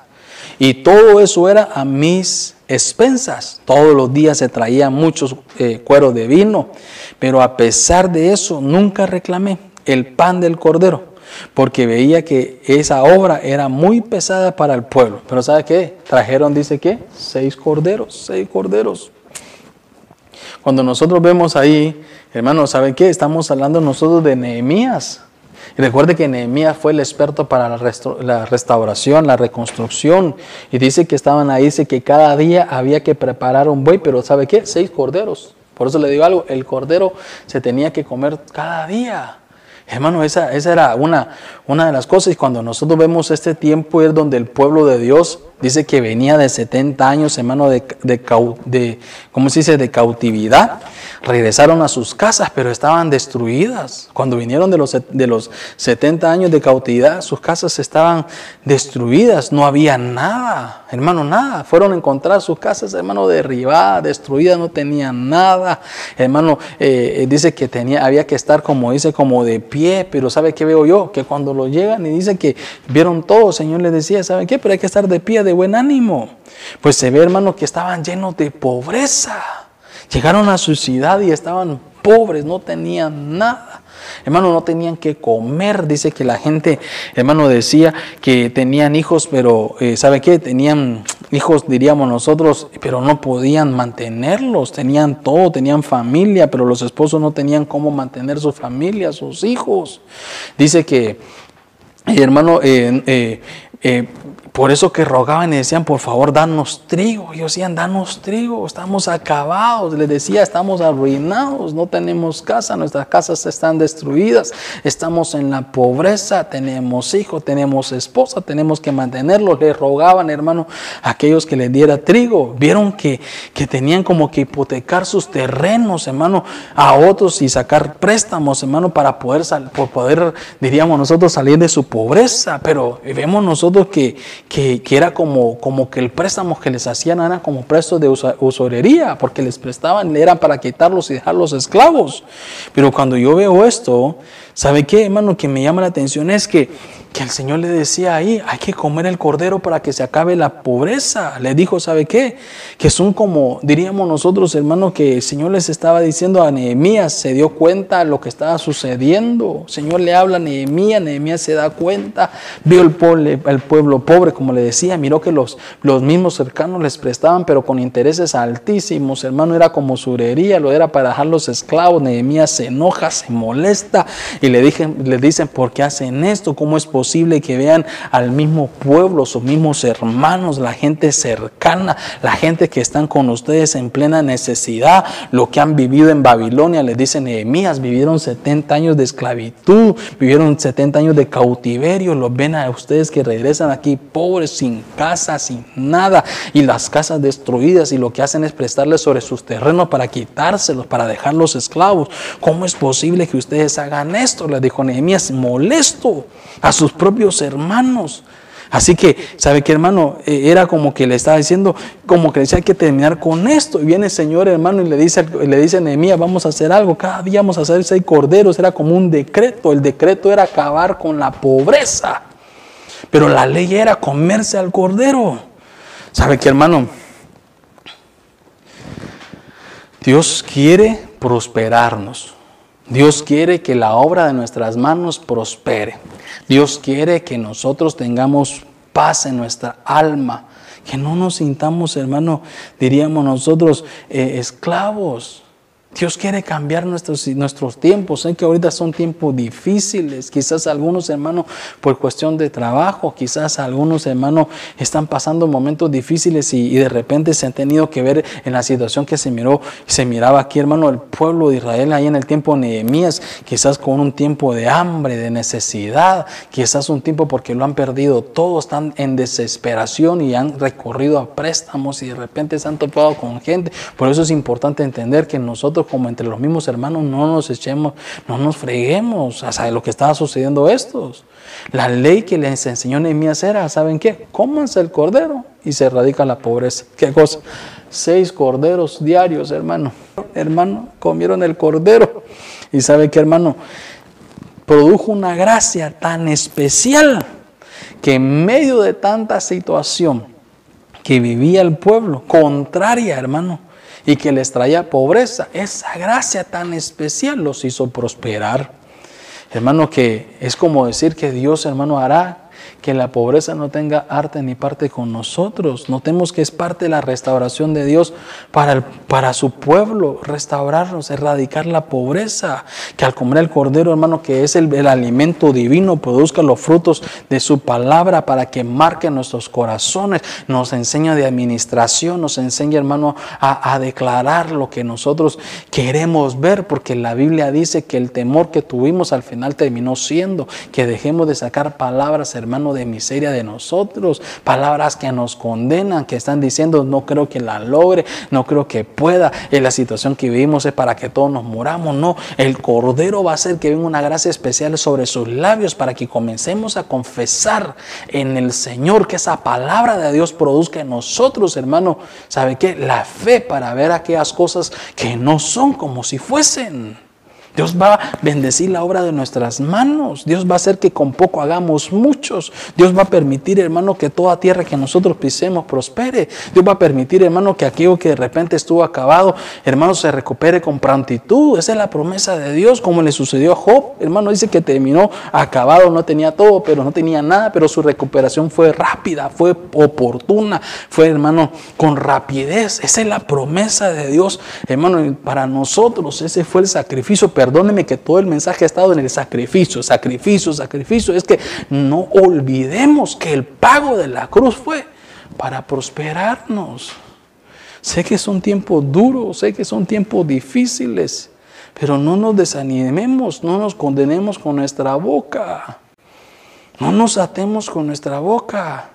Y todo eso era a mis expensas. Todos los días se traía muchos eh, cueros de vino, pero a pesar de eso nunca reclamé el pan del cordero, porque veía que esa obra era muy pesada para el pueblo. Pero ¿sabe qué? Trajeron, dice que, seis corderos, seis corderos. Cuando nosotros vemos ahí, hermanos, ¿sabe qué? Estamos hablando nosotros de Nehemías. Recuerde que Nehemías fue el experto para la, restauración, la reconstrucción. Y dice que estaban ahí, dice que cada día había que preparar un buey, pero ¿sabe qué? Seis corderos. Por eso le digo algo, el cordero se tenía que comer cada día. Hermano, esa, esa era una, una de las cosas. Y cuando nosotros vemos este tiempo es donde el pueblo de Dios Dice que venía de 70 años, hermano, de, de, de ¿cómo se dice?, de cautividad. Regresaron a sus casas, pero estaban destruidas. Cuando vinieron de los, de los 70 años de cautividad, sus casas estaban destruidas. No había nada, hermano, nada. Fueron a encontrar sus casas, hermano, derribadas, destruidas, no tenían nada. Hermano, eh, dice que tenía, había que estar, como dice, como de pie, pero ¿sabe qué veo yo? Que cuando lo llegan y dicen que vieron todo, el Señor les decía, ¿saben qué? Pero hay que estar de pie, de buen ánimo. Pues se ve, hermano, que estaban llenos de pobreza. Llegaron a su ciudad y estaban pobres, no tenían nada. Hermano, no tenían que comer. Dice que la gente, hermano, decía que tenían hijos, pero eh, ¿sabe qué? Tenían hijos, diríamos nosotros, pero no podían mantenerlos. Tenían todo, tenían familia, pero los esposos no tenían cómo mantener su familia, sus hijos. Dice que, hermano, eh, eh, por eso que rogaban y decían, por favor, danos trigo. Y decían, danos trigo, estamos acabados. Les decía, estamos arruinados, no tenemos casa, nuestras casas están destruidas, estamos en la pobreza, tenemos hijos, tenemos esposa, tenemos que mantenerlos. Les rogaban, hermano, a aquellos que les diera trigo. Vieron que, que tenían como que hipotecar sus terrenos, hermano, a otros y sacar préstamos, hermano, para poder, por poder, diríamos nosotros, salir de su pobreza. Pero vemos nosotros que que, era como, como que el préstamo que les hacían era como presto de usurería, porque les prestaban, era para quitarlos y dejarlos esclavos. Pero cuando yo veo esto, ¿sabe qué, hermano? Que me llama la atención es que que el Señor le decía ahí, hay que comer el cordero para que se acabe la pobreza. Le dijo, ¿sabe qué? Que son como, diríamos nosotros, hermanos, que el Señor les estaba diciendo a Nehemías, se dio cuenta de lo que estaba sucediendo. El Señor le habla a Nehemías, Nehemías se da cuenta, vio el pueblo, pobre, como le decía, miró que los, los mismos cercanos les prestaban, pero con intereses altísimos. Hermano, era como surería, lo era para dejar los esclavos. Nehemías se enoja, se molesta y le, dicen, le dicen, ¿por qué hacen esto? ¿Cómo es posible? Posible que vean al mismo pueblo, sus mismos hermanos, la gente cercana, la gente que están con ustedes en plena necesidad, lo que han vivido en Babilonia, les dicen Nehemías, vivieron 70 años de esclavitud, vivieron 70 años de cautiverio, los ven a ustedes que regresan aquí pobres, sin casa, sin nada, y las casas destruidas, y lo que hacen es prestarles sobre sus terrenos para quitárselos, para dejarlos esclavos. ¿Cómo es posible que ustedes hagan esto? Les dijo Nehemías, molesto a sus propios hermanos. Así que, ¿sabe qué, hermano? Eh, era como que le estaba diciendo, como que decía hay que terminar con esto. Y viene el Señor, hermano, y le dice, le dice a Nehemías, vamos a hacer algo. Cada día vamos a hacer seis corderos. Era como un decreto. El decreto era acabar con la pobreza. Pero la ley era comerse al cordero. ¿Sabe qué, hermano? Dios quiere prosperarnos. Dios quiere que la obra de nuestras manos prospere. Dios quiere que nosotros tengamos paz en nuestra alma, que no nos sintamos, hermano, diríamos nosotros, eh, esclavos. Dios quiere cambiar nuestros, nuestros tiempos. Sé que ahorita son tiempos difíciles. Quizás algunos hermanos por cuestión de trabajo, quizás algunos hermanos están pasando momentos difíciles y, de repente se han tenido que ver en la situación que se miró, se miraba aquí, hermano, el pueblo de Israel ahí en el tiempo de Nehemías, quizás con un tiempo de hambre, de necesidad, quizás un tiempo porque lo han perdido todo, están en desesperación y han recorrido a préstamos y de repente se han topado con gente. Por eso es importante entender que nosotros como entre los mismos hermanos no nos echemos, no nos freguemos hasta lo que estaba sucediendo estos. La ley que les enseñó Nehemías era, ¿saben qué? Cómanse el cordero y se erradica la pobreza. ¿Qué cosa? Seis corderos diarios, hermano. Hermano, comieron el cordero. Y ¿sabe qué, hermano? Produjo una gracia tan especial que en medio de tanta situación que vivía el pueblo, contraria, hermano, y que les traía pobreza. Esa gracia tan especial los hizo prosperar. Hermano, que es como decir que Dios, hermano, hará que la pobreza no tenga arte ni parte con nosotros. Notemos que es parte de la restauración de Dios para, el, para su pueblo, restaurarnos, erradicar la pobreza. Que al comer el cordero, hermano, que es el, alimento divino, produzca los frutos de su palabra para que marque nuestros corazones, nos enseña de administración, nos enseña, hermano, a, a declarar lo que nosotros queremos ver, porque la Biblia dice que el temor que tuvimos al final terminó siendo que dejemos de sacar palabras, hermano de miseria de nosotros, palabras que nos condenan, que están diciendo, no creo que la logre, no creo que pueda, en la situación que vivimos es para que todos nos muramos, no, el Cordero va a hacer que venga una gracia especial sobre sus labios para que comencemos a confesar en el Señor, que esa palabra de Dios produzca en nosotros, hermano, ¿sabe qué? La fe para ver aquellas cosas que no son como si fuesen. Dios va a bendecir la obra de nuestras manos. Dios va a hacer que con poco hagamos muchos. Dios va a permitir, hermano, que toda tierra que nosotros pisemos prospere. Dios va a permitir, hermano, que aquello que de repente estuvo acabado, hermano, se recupere con prontitud. Esa es la promesa de Dios, como le sucedió a Job. Hermano, dice que terminó acabado, no tenía todo, pero no tenía nada, pero su recuperación fue rápida, fue oportuna, fue, hermano, con rapidez. Esa es la promesa de Dios, hermano, para nosotros. Ese fue el sacrificio perdóneme que todo el mensaje ha estado en el sacrificio, sacrificio, sacrificio. Es que no olvidemos que el pago de la cruz fue para prosperarnos. Sé que son tiempos duros, sé que son tiempos difíciles, pero no nos desanimemos, no nos condenemos con nuestra boca. No nos atemos con nuestra boca.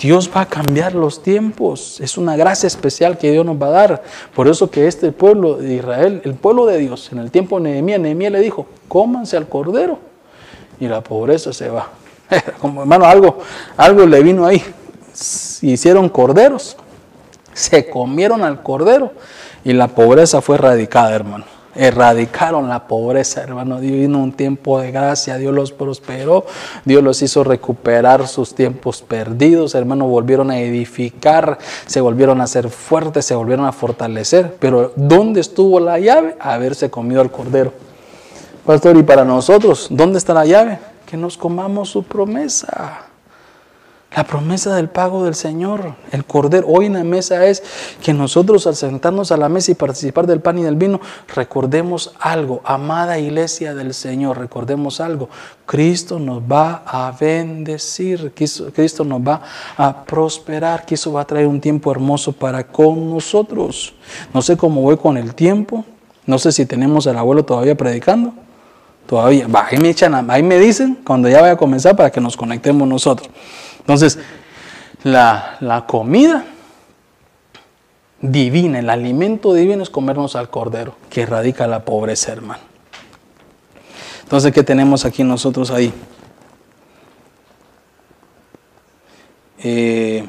Dios va a cambiar los tiempos. Es una gracia especial que Dios nos va a dar. Por eso que este pueblo de Israel, el pueblo de Dios, en el tiempo de Nehemías, Nehemías le dijo, cómanse al cordero y la pobreza se va. [laughs] Como hermano, algo, algo le vino ahí. Hicieron corderos, se comieron al cordero y la pobreza fue erradicada, hermano erradicaron la pobreza, hermano. Dios vino un tiempo de gracia, Dios los prosperó, Dios los hizo recuperar sus tiempos perdidos, hermano. Volvieron a edificar, se volvieron a ser fuertes, se volvieron a fortalecer. Pero ¿dónde estuvo la llave? Haberse comido al cordero. Pastor, y para nosotros, ¿dónde está la llave? Que nos comamos su promesa. La promesa del pago del Señor, el cordero. Hoy en la mesa es que nosotros al sentarnos a la mesa y participar del pan y del vino, recordemos algo, amada iglesia del Señor, recordemos algo. Cristo nos va a bendecir, Cristo nos va a prosperar, Cristo va a traer un tiempo hermoso para con nosotros. No sé cómo voy con el tiempo, no sé si tenemos al abuelo todavía predicando. Todavía, ahí me echan, ahí me dicen cuando ya vaya a comenzar para que nos conectemos nosotros. Entonces, la, comida divina, el alimento divino es comernos al cordero, que erradica la pobreza, hermano. Entonces, ¿qué tenemos aquí nosotros ahí? Eh,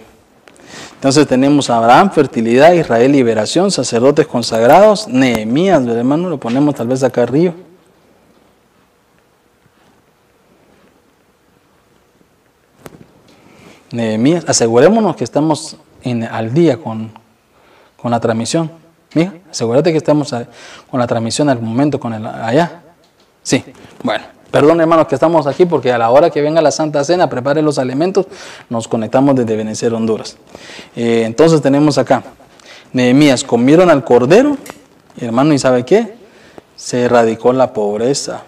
entonces tenemos Abraham, fertilidad, Israel, liberación, sacerdotes consagrados, Nehemías, hermano, lo ponemos tal vez acá arriba. Nehemías, asegurémonos que estamos al día con, la transmisión. Mira, asegúrate que estamos con la transmisión al momento, con el allá. Sí, bueno, perdón hermanos que estamos aquí porque a la hora que venga la Santa Cena, prepare los alimentos, nos conectamos desde Venezuela, Honduras. Eh, entonces tenemos acá, Nehemías, comieron al cordero, hermano, ¿y sabe qué? Se erradicó la pobreza.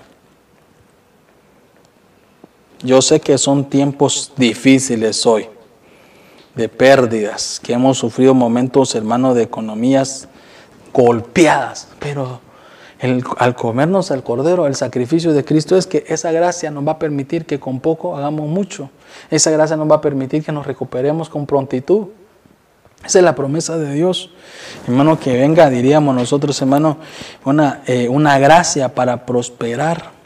Yo sé que son tiempos difíciles hoy, de pérdidas, que hemos sufrido momentos, hermanos, de economías golpeadas, pero al comernos al cordero, el sacrificio de Cristo es que esa gracia nos va a permitir que con poco hagamos mucho. Esa gracia nos va a permitir que nos recuperemos con prontitud. Esa es la promesa de Dios. Hermano, que venga, diríamos nosotros, hermano, una, eh, una gracia para prosperar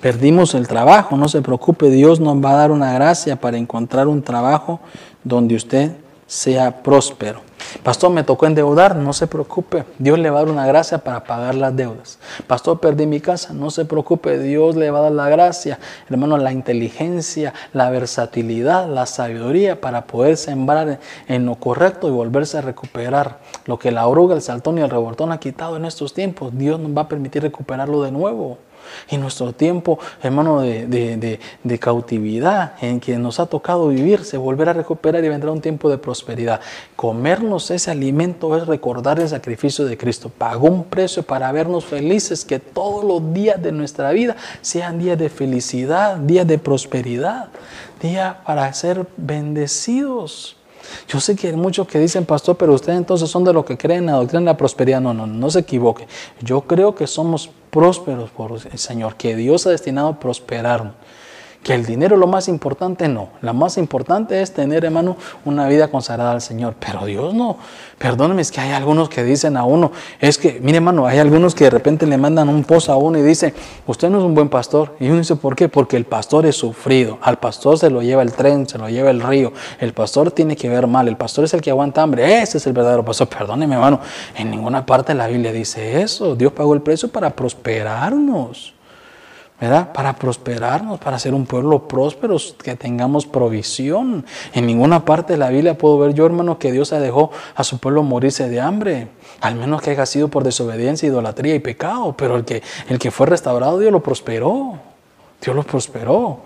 Perdimos el trabajo, no se preocupe, Dios nos va a dar una gracia para encontrar un trabajo donde usted sea próspero. Pastor, me tocó endeudar, no se preocupe, Dios le va a dar una gracia para pagar las deudas. Pastor, perdí mi casa, no se preocupe, Dios le va a dar la gracia, hermano, la inteligencia, la versatilidad, la sabiduría para poder sembrar en lo correcto y volverse a recuperar. Lo que la oruga, el saltón y el revoltón ha quitado en estos tiempos, Dios nos va a permitir recuperarlo de nuevo. Y nuestro tiempo, hermano, de, cautividad en que nos ha tocado vivir, se volverá a recuperar y vendrá un tiempo de prosperidad. Comernos ese alimento es recordar el sacrificio de Cristo. Pagó un precio para vernos felices, que todos los días de nuestra vida sean días de felicidad, días de prosperidad, días para ser bendecidos. Yo sé que hay muchos que dicen, pastor, pero ustedes entonces son de los que creen en la doctrina de la prosperidad. No, no, no se equivoque. Yo creo que somos prósperos por el Señor, que Dios ha destinado a. Que el dinero lo más importante, no. La más importante es tener, hermano, una vida consagrada al Señor. Pero Dios no. Perdóneme, es que hay algunos que dicen a uno, es que, mire, hermano, hay algunos que de repente le mandan un post a uno y dicen, usted no es un buen pastor. Y uno dice, ¿por qué? Porque el pastor es sufrido. Al pastor se lo lleva el tren, se lo lleva el río. El pastor tiene que ver mal. El pastor es el que aguanta hambre. Ese es el verdadero pastor. Perdóneme, hermano, en ninguna parte de la Biblia dice eso. Dios pagó el precio para prosperarnos. ¿Verdad? Para prosperarnos, para ser un pueblo próspero, que tengamos provisión. En ninguna parte de la Biblia puedo ver yo, hermano, que Dios dejó a su pueblo morirse de hambre, al menos que haya sido por desobediencia, idolatría y pecado, pero el que, el que fue restaurado, Dios lo prosperó, Dios lo prosperó.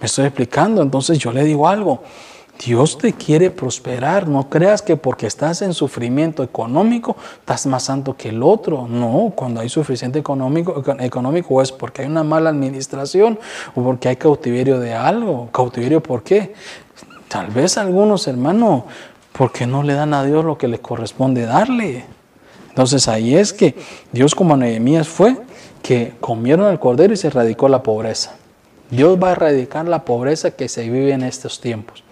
Me estoy explicando, entonces yo le digo algo, Dios te quiere prosperar. No creas que porque estás en sufrimiento económico estás más santo que el otro. No, cuando hay suficiente económico, económico es porque hay una mala administración o porque hay cautiverio de algo. ¿Cautiverio por qué? Tal vez algunos hermanos, porque no le dan a Dios lo que le corresponde darle. Entonces ahí es que Dios como Nehemías fue que comieron el cordero y se erradicó la pobreza. Dios va a erradicar la pobreza que se vive en estos tiempos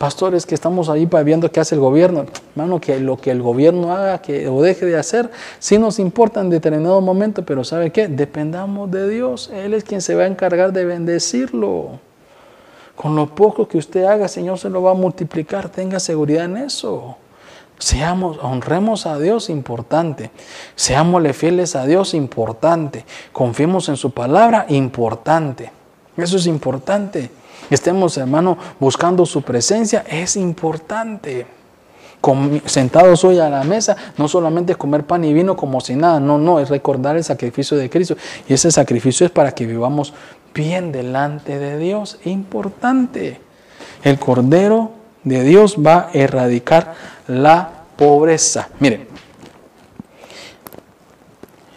pastores que estamos ahí viendo qué hace el gobierno. Hermano, que lo que el gobierno haga que, o deje de hacer, sí nos importa en determinado momento, pero ¿sabe qué? Dependamos de Dios. Él es quien se va a encargar de bendecirlo. Con lo poco que usted haga, Señor se lo va a multiplicar. Tenga seguridad en eso. Seamos, honremos a Dios, importante. Seámosle fieles a Dios, importante. Confiemos en su palabra, importante. Eso es importante estemos, hermano, buscando su presencia, es importante. sentados hoy a la mesa, no solamente comer pan y vino como si nada, no, no, es recordar el sacrificio de Cristo. Y ese sacrificio es para que vivamos bien delante de Dios. Importante. El Cordero de Dios va a erradicar la pobreza. Miren,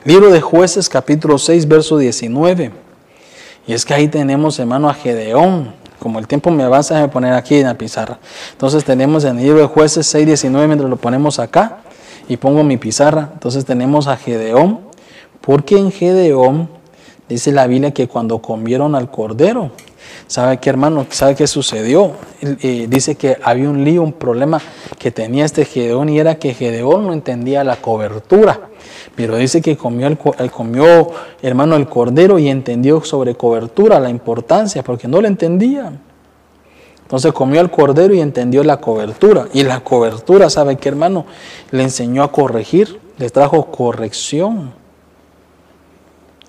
libro de jueces capítulo 6, verso 19. Y es que ahí tenemos, hermano, a Gedeón como el tiempo me avanza, a poner aquí en la pizarra. Entonces tenemos en el libro de jueces 6.19, mientras lo ponemos acá, y pongo mi pizarra. Entonces tenemos a Gedeón, porque en Gedeón dice la Biblia que cuando comieron al cordero, ¿sabe qué hermano? ¿Sabe qué sucedió? Eh, dice que había un lío, un problema que tenía este Gedeón y era que Gedeón no entendía la cobertura. Pero dice que comió, el, comió, hermano, el cordero y entendió sobre cobertura la importancia, porque no lo entendía. Entonces comió el cordero y entendió la cobertura. Y la cobertura, ¿sabe qué, hermano? Le enseñó a corregir, le trajo corrección.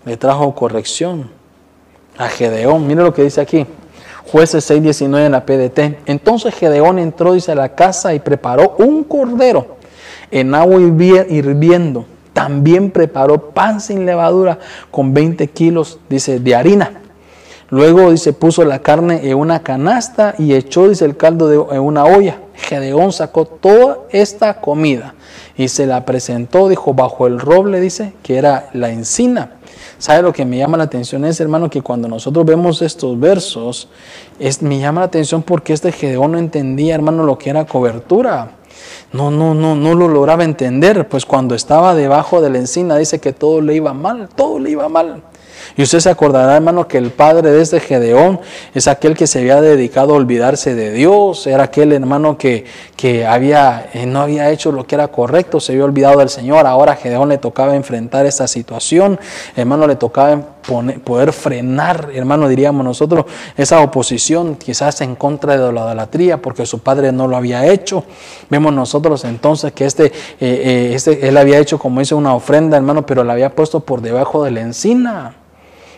Le trajo corrección a Gedeón. Mire lo que dice aquí. Jueces 6:19 en la PDT. Entonces Gedeón entró, dice, a la casa y preparó un cordero en agua hirviendo también preparó pan sin levadura con 20 kilos, dice, de harina. Luego, dice, puso la carne en una canasta y echó, dice, el caldo en una olla. Gedeón sacó toda esta comida y se la presentó, dijo, bajo el roble, dice, que era la encina. ¿Sabe lo que me llama la atención es, hermano, que cuando nosotros vemos estos versos, es, me llama la atención porque este Gedeón no entendía, hermano, lo que era cobertura no, no, no, no lo lograba entender, pues cuando estaba debajo de la encina dice que todo le iba mal, todo le iba mal. Y usted se acordará, hermano, que el padre de este Gedeón es aquel que se había dedicado a olvidarse de Dios, era aquel hermano que, que había, eh, no había hecho lo que era correcto, se había olvidado del Señor. Ahora a Gedeón le tocaba enfrentar esta situación, hermano, le tocaba poder frenar, hermano, diríamos nosotros, esa oposición quizás en contra de la idolatría, porque su padre no lo había hecho. Vemos nosotros entonces que este, eh, eh, este él había hecho, como dice, una ofrenda, hermano, pero la había puesto por debajo de la encina.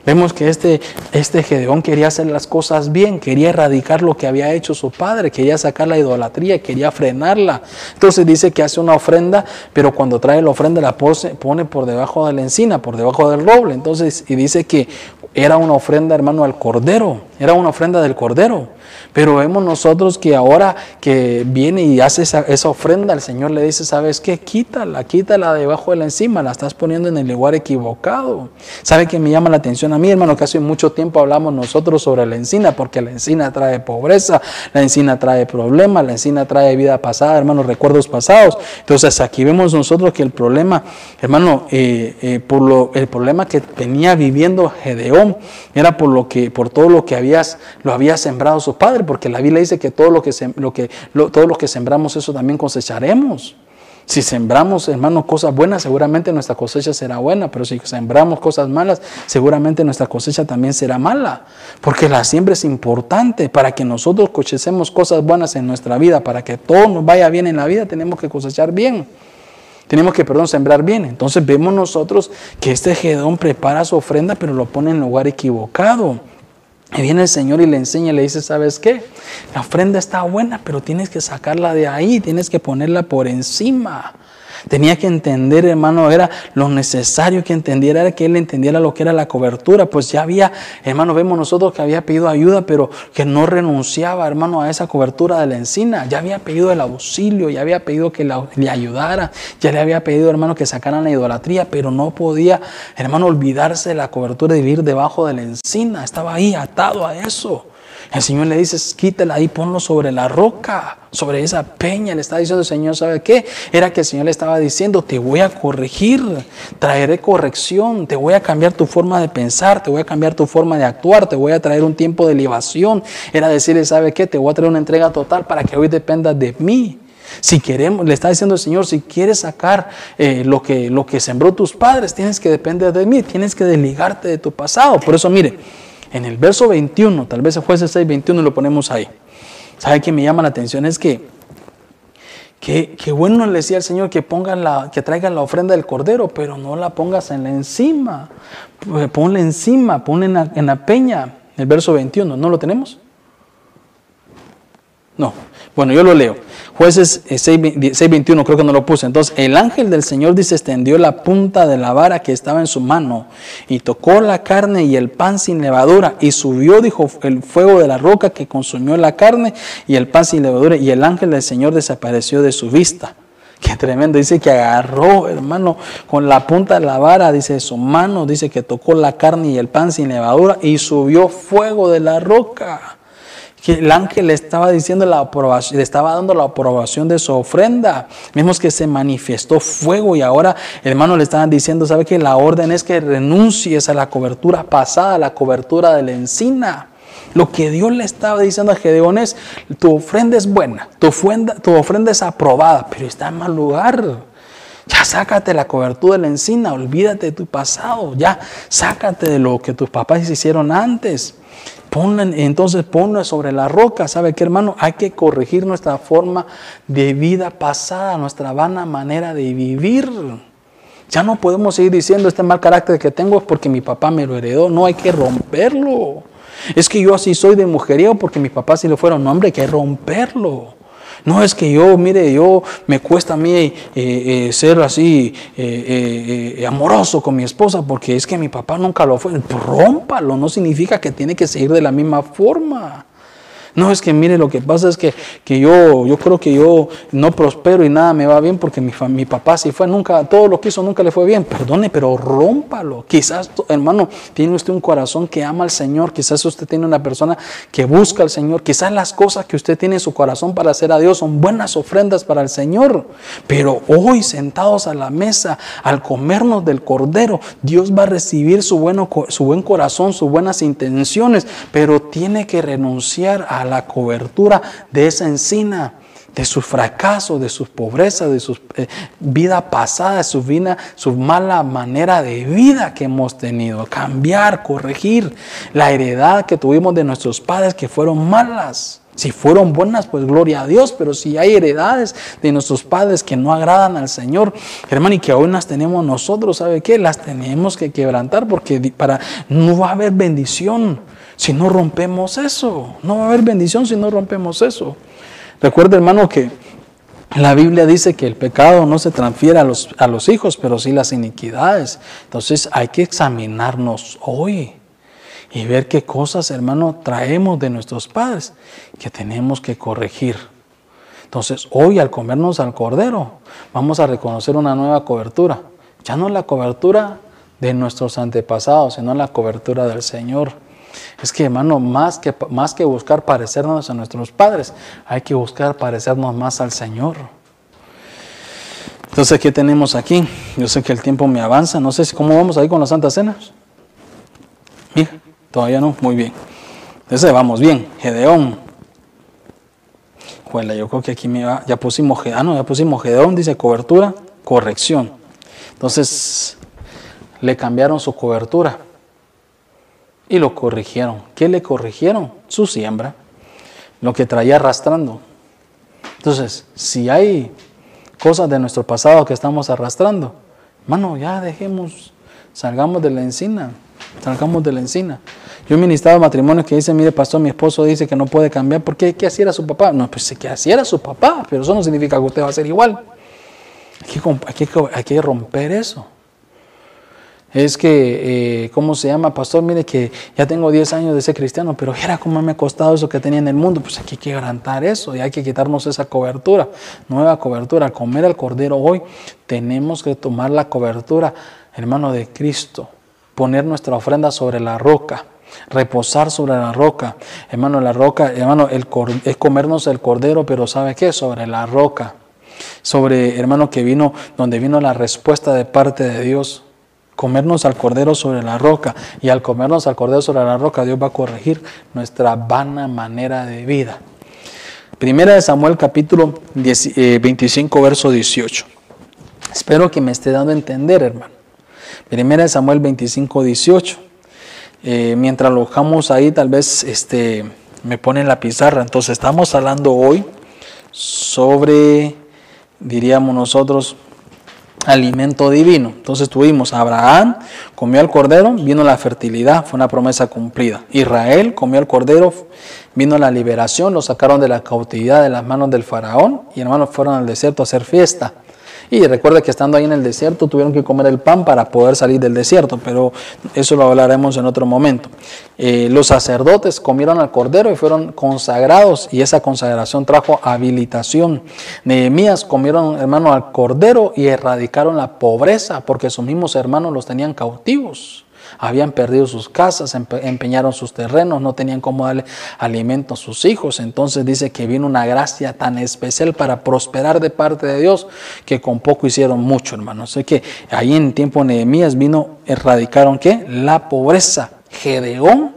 Vemos que este, este Gedeón quería hacer las cosas bien, quería erradicar lo que había hecho su padre, quería sacar la idolatría, quería frenarla. Entonces dice que hace una ofrenda, pero cuando trae la ofrenda la pone por debajo de la encina, por debajo del roble. Entonces, y dice que era una ofrenda, hermano, al cordero, era una ofrenda del cordero. Pero vemos nosotros que ahora que viene y hace esa, ofrenda, el Señor le dice, ¿sabes qué? Quítala, quítala debajo de la encima, la estás poniendo en el lugar equivocado. ¿Sabe que me llama la atención a mí, hermano, que hace mucho tiempo hablamos nosotros sobre la encina, porque la encina trae pobreza, la encina trae problemas, la encina trae vida pasada, hermano, recuerdos pasados. Entonces aquí vemos nosotros que el problema, hermano, eh, eh, por lo, el problema que venía viviendo Gedeón era por lo que, por todo lo que habías, lo había sembrado su padre, porque la Biblia dice que todo lo que, lo que, todo lo que sembramos eso también cosecharemos. Si sembramos, hermano, cosas buenas, seguramente nuestra cosecha será buena, pero si sembramos cosas malas, seguramente nuestra cosecha también será mala. Porque la siembra es importante para que nosotros cosechemos cosas buenas en nuestra vida, para que todo nos vaya bien en la vida, tenemos que cosechar bien. Tenemos que, perdón, sembrar bien. Entonces vemos nosotros que este Gedón prepara su ofrenda, pero lo pone en lugar equivocado. Y viene el Señor y le enseña y le dice, ¿sabes qué? La ofrenda está buena, pero tienes que sacarla de ahí, tienes que ponerla por encima. Tenía que entender, hermano, era lo necesario que entendiera, era que él entendiera lo que era la cobertura. Pues ya había, hermano, vemos nosotros que había pedido ayuda, pero que no renunciaba, hermano, a esa cobertura de la encina. Ya había pedido el auxilio, ya había pedido que le ayudara, ya le había pedido, hermano, que sacaran la idolatría, pero no podía, hermano, olvidarse de la cobertura de vivir debajo de la encina. Estaba ahí atado a eso. El Señor le dice, quítela ahí, ponlo sobre la roca, sobre esa peña. Le está diciendo el Señor, ¿sabe qué? Era que el Señor le estaba diciendo, te voy a corregir, traeré corrección, te voy a cambiar tu forma de pensar, te voy a cambiar tu forma de actuar, te voy a traer un tiempo de libación. Era decirle, ¿sabe qué? Te voy a traer una entrega total para que hoy dependas de mí. Si queremos, le está diciendo el Señor, si quieres sacar eh, lo, que, lo que sembró tus padres, tienes que depender de mí, tienes que desligarte de tu pasado. Por eso, mire, en el verso 21, tal vez jueces 6, 21 lo ponemos ahí. ¿Sabe qué me llama la atención? Es que, que, bueno le decía al Señor que, pongan la, que traigan la ofrenda del cordero, pero no la pongas en la encima. Ponla encima, ponla en la, en la peña. El verso 21, ¿no lo tenemos? No. Bueno, yo lo leo. Jueces 6.21, eh, creo que no lo puse. Entonces, el ángel del Señor dice, extendió la punta de la vara que estaba en su mano y tocó la carne y el pan sin levadura y subió, dijo, el fuego de la roca que consumió la carne y el pan sin levadura y el ángel del Señor desapareció de su vista. [laughs] Qué tremendo. Dice que agarró, hermano, con la punta de la vara, dice su mano, dice que tocó la carne y el pan sin levadura y subió fuego de la roca el ángel le estaba diciendo la aprobación, le estaba dando la aprobación de su ofrenda. Vemos que se manifestó fuego y ahora, hermano, le estaban diciendo, ¿sabe que la orden es que renuncies a la cobertura pasada, a la cobertura de la encina? Lo que Dios le estaba diciendo a Gedeón es, tu ofrenda es buena, tu ofrenda, tu ofrenda es aprobada, pero está en mal lugar. Ya sácate la cobertura de la encina, olvídate de tu pasado, ya sácate de lo que tus papás hicieron antes entonces ponlo sobre la roca. ¿Sabe qué, hermano? Hay que corregir nuestra forma de vida pasada, nuestra vana manera de vivir. Ya no podemos seguir diciendo este mal carácter que tengo es porque mi papá me lo heredó. No hay que romperlo. Es que yo así soy de mujeriego porque mi papá sí lo fueron. No, hombre, hay que romperlo. No es que yo, mire, yo me cuesta a mí eh, eh, ser así eh, amoroso con mi esposa porque es que mi papá nunca lo fue. Rómpalo, no significa que tiene que seguir de la misma forma. No, es que mire, lo que pasa es que, que yo, yo creo que yo no prospero y nada me va bien porque mi, mi papá sí fue, nunca, todo lo que hizo nunca le fue bien. Perdone, pero rómpalo. Quizás, hermano, tiene usted un corazón que ama al Señor, quizás usted tiene una persona que busca al Señor, quizás las cosas que usted tiene en su corazón para hacer a Dios son buenas ofrendas para el Señor. Pero hoy, sentados a la mesa, al comernos del Cordero, Dios va a recibir su, bueno, su buen corazón, sus buenas intenciones, pero tiene que renunciar a la cobertura de esa encina, de su fracaso, de sus pobrezas, de su eh, vida pasada, su, vida, su mala manera de vida que hemos tenido. Cambiar, corregir la heredad que tuvimos de nuestros padres que fueron malas. Si fueron buenas, pues gloria a Dios, pero si hay heredades de nuestros padres que no agradan al Señor, hermano, y que aún las tenemos nosotros, ¿sabe qué? Las tenemos que quebrantar porque para, no va a haber bendición si no rompemos eso. No va a haber bendición si no rompemos eso. Recuerda, hermano, que la Biblia dice que el pecado no se transfiere a los, a los hijos, pero sí las iniquidades. Entonces hay que examinarnos hoy y ver qué cosas, hermano, traemos de nuestros padres que tenemos que corregir. Entonces, hoy al comernos al cordero, vamos a reconocer una nueva cobertura. Ya no la cobertura de nuestros antepasados, sino la cobertura del Señor. Es que, hermano, más que, más que buscar parecernos a nuestros padres, hay que buscar parecernos más al Señor. Entonces, ¿qué tenemos aquí? Yo sé que el tiempo me avanza, no sé si cómo vamos ahí con las Santas Cenas. Mira, todavía no, muy bien. Entonces vamos bien, Gedeón. Bueno, yo creo que aquí me va, ya pusimos, ah, no, ya pusimos Gedeón, dice cobertura, corrección. Entonces, le cambiaron su cobertura y lo corrigieron. ¿Qué le corrigieron? Su siembra, lo que traía arrastrando. Entonces, si hay cosas de nuestro pasado que estamos arrastrando, hermano, ya dejemos, salgamos de la encina, salgamos de la encina. Yo he ministrado matrimonios que dicen, mire pastor, mi esposo dice que no puede cambiar, ¿por qué? ¿Qué así era su papá? No, pues que así era su papá, pero eso no significa que usted va a ser igual. hay que romper eso es que, eh, ¿cómo se llama? Pastor, mire que ya tengo 10 años de ser cristiano, pero era como me ha costado eso que tenía en el mundo. Pues hay que quebrantar eso y hay que quitarnos esa cobertura, nueva cobertura. Al comer el cordero hoy, tenemos que tomar la cobertura, hermano, de Cristo, poner nuestra ofrenda sobre la roca reposar sobre la roca. Hermano, la roca, hermano, el, es comernos el cordero, pero ¿sabe qué? Sobre la roca. Sobre, hermano, que vino, donde vino la respuesta de parte de Dios comernos al cordero sobre la roca. Y al comernos al cordero sobre la roca, Dios va a corregir nuestra vana manera de vida. Primera de Samuel capítulo 25, eh, verso 18. Espero que me esté dando a entender, hermano. Primera de Samuel 25, 18. Eh, mientras lo dejamos ahí, tal vez este, me pone en la pizarra. Entonces, estamos hablando hoy sobre, diríamos nosotros, alimento divino. Entonces tuvimos Abraham, comió el cordero, vino la fertilidad, fue una promesa cumplida. Israel comió el cordero, vino la liberación, lo sacaron de la cautividad de las manos del faraón y hermanos fueron al desierto a hacer fiesta. Y recuerda que estando ahí en el desierto tuvieron que comer el pan para poder salir del desierto, pero eso lo hablaremos en otro momento. Eh, los sacerdotes comieron al cordero y fueron consagrados y esa consagración trajo habilitación. Nehemías comieron, hermano, al cordero y erradicaron la pobreza porque sus mismos hermanos los tenían cautivos habían perdido sus casas, empeñaron sus terrenos, no tenían cómo darle alimento a sus hijos. Entonces dice que vino una gracia tan especial para prosperar de parte de Dios que con poco hicieron mucho, hermano. Sé que ahí en tiempo de Nehemías vino, erradicaron qué? La pobreza. Gedeón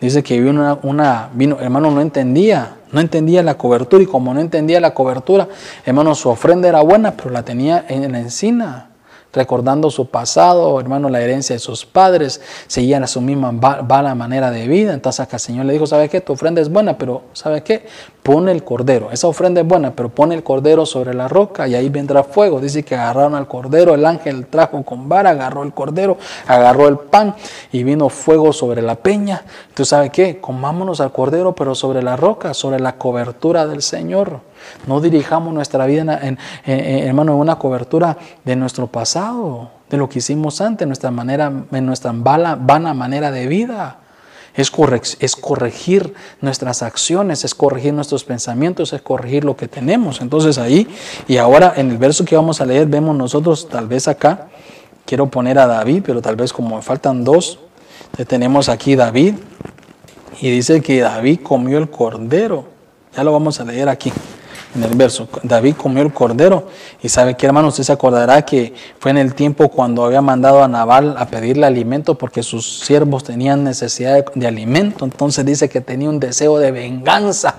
dice que vino una, una, vino, hermano, no entendía, no entendía la cobertura y como no entendía la cobertura, hermano, su ofrenda era buena, pero la tenía en la encina recordando su pasado, hermano, la herencia de sus padres, seguían a su misma bala manera de vida. Entonces acá el Señor le dijo, ¿sabe qué? Tu ofrenda es buena, pero ¿sabe qué? Pone el cordero. Esa ofrenda es buena, pero pone el cordero sobre la roca y ahí vendrá fuego. Dice que agarraron al cordero, el ángel trajo con vara, agarró el cordero, agarró el pan y vino fuego sobre la peña. Entonces, ¿sabe qué? Comámonos al cordero, pero sobre la roca, sobre la cobertura del Señor. No dirijamos nuestra vida, en, hermano, en una cobertura de nuestro pasado, de lo que hicimos antes, nuestra manera, en nuestra vana manera de vida. Es, es corregir nuestras acciones, es corregir nuestros pensamientos, es corregir lo que tenemos. Entonces ahí, y ahora en el verso que vamos a leer, vemos nosotros, tal vez acá, quiero poner a David, pero tal vez como me faltan dos, tenemos aquí David, y dice que David comió el cordero. Ya lo vamos a leer aquí en el verso. David comió el cordero y sabe que hermano, usted se acordará que fue en el tiempo cuando había mandado a Nabal a pedirle alimento porque sus siervos tenían necesidad de, alimento. Entonces dice que tenía un deseo de venganza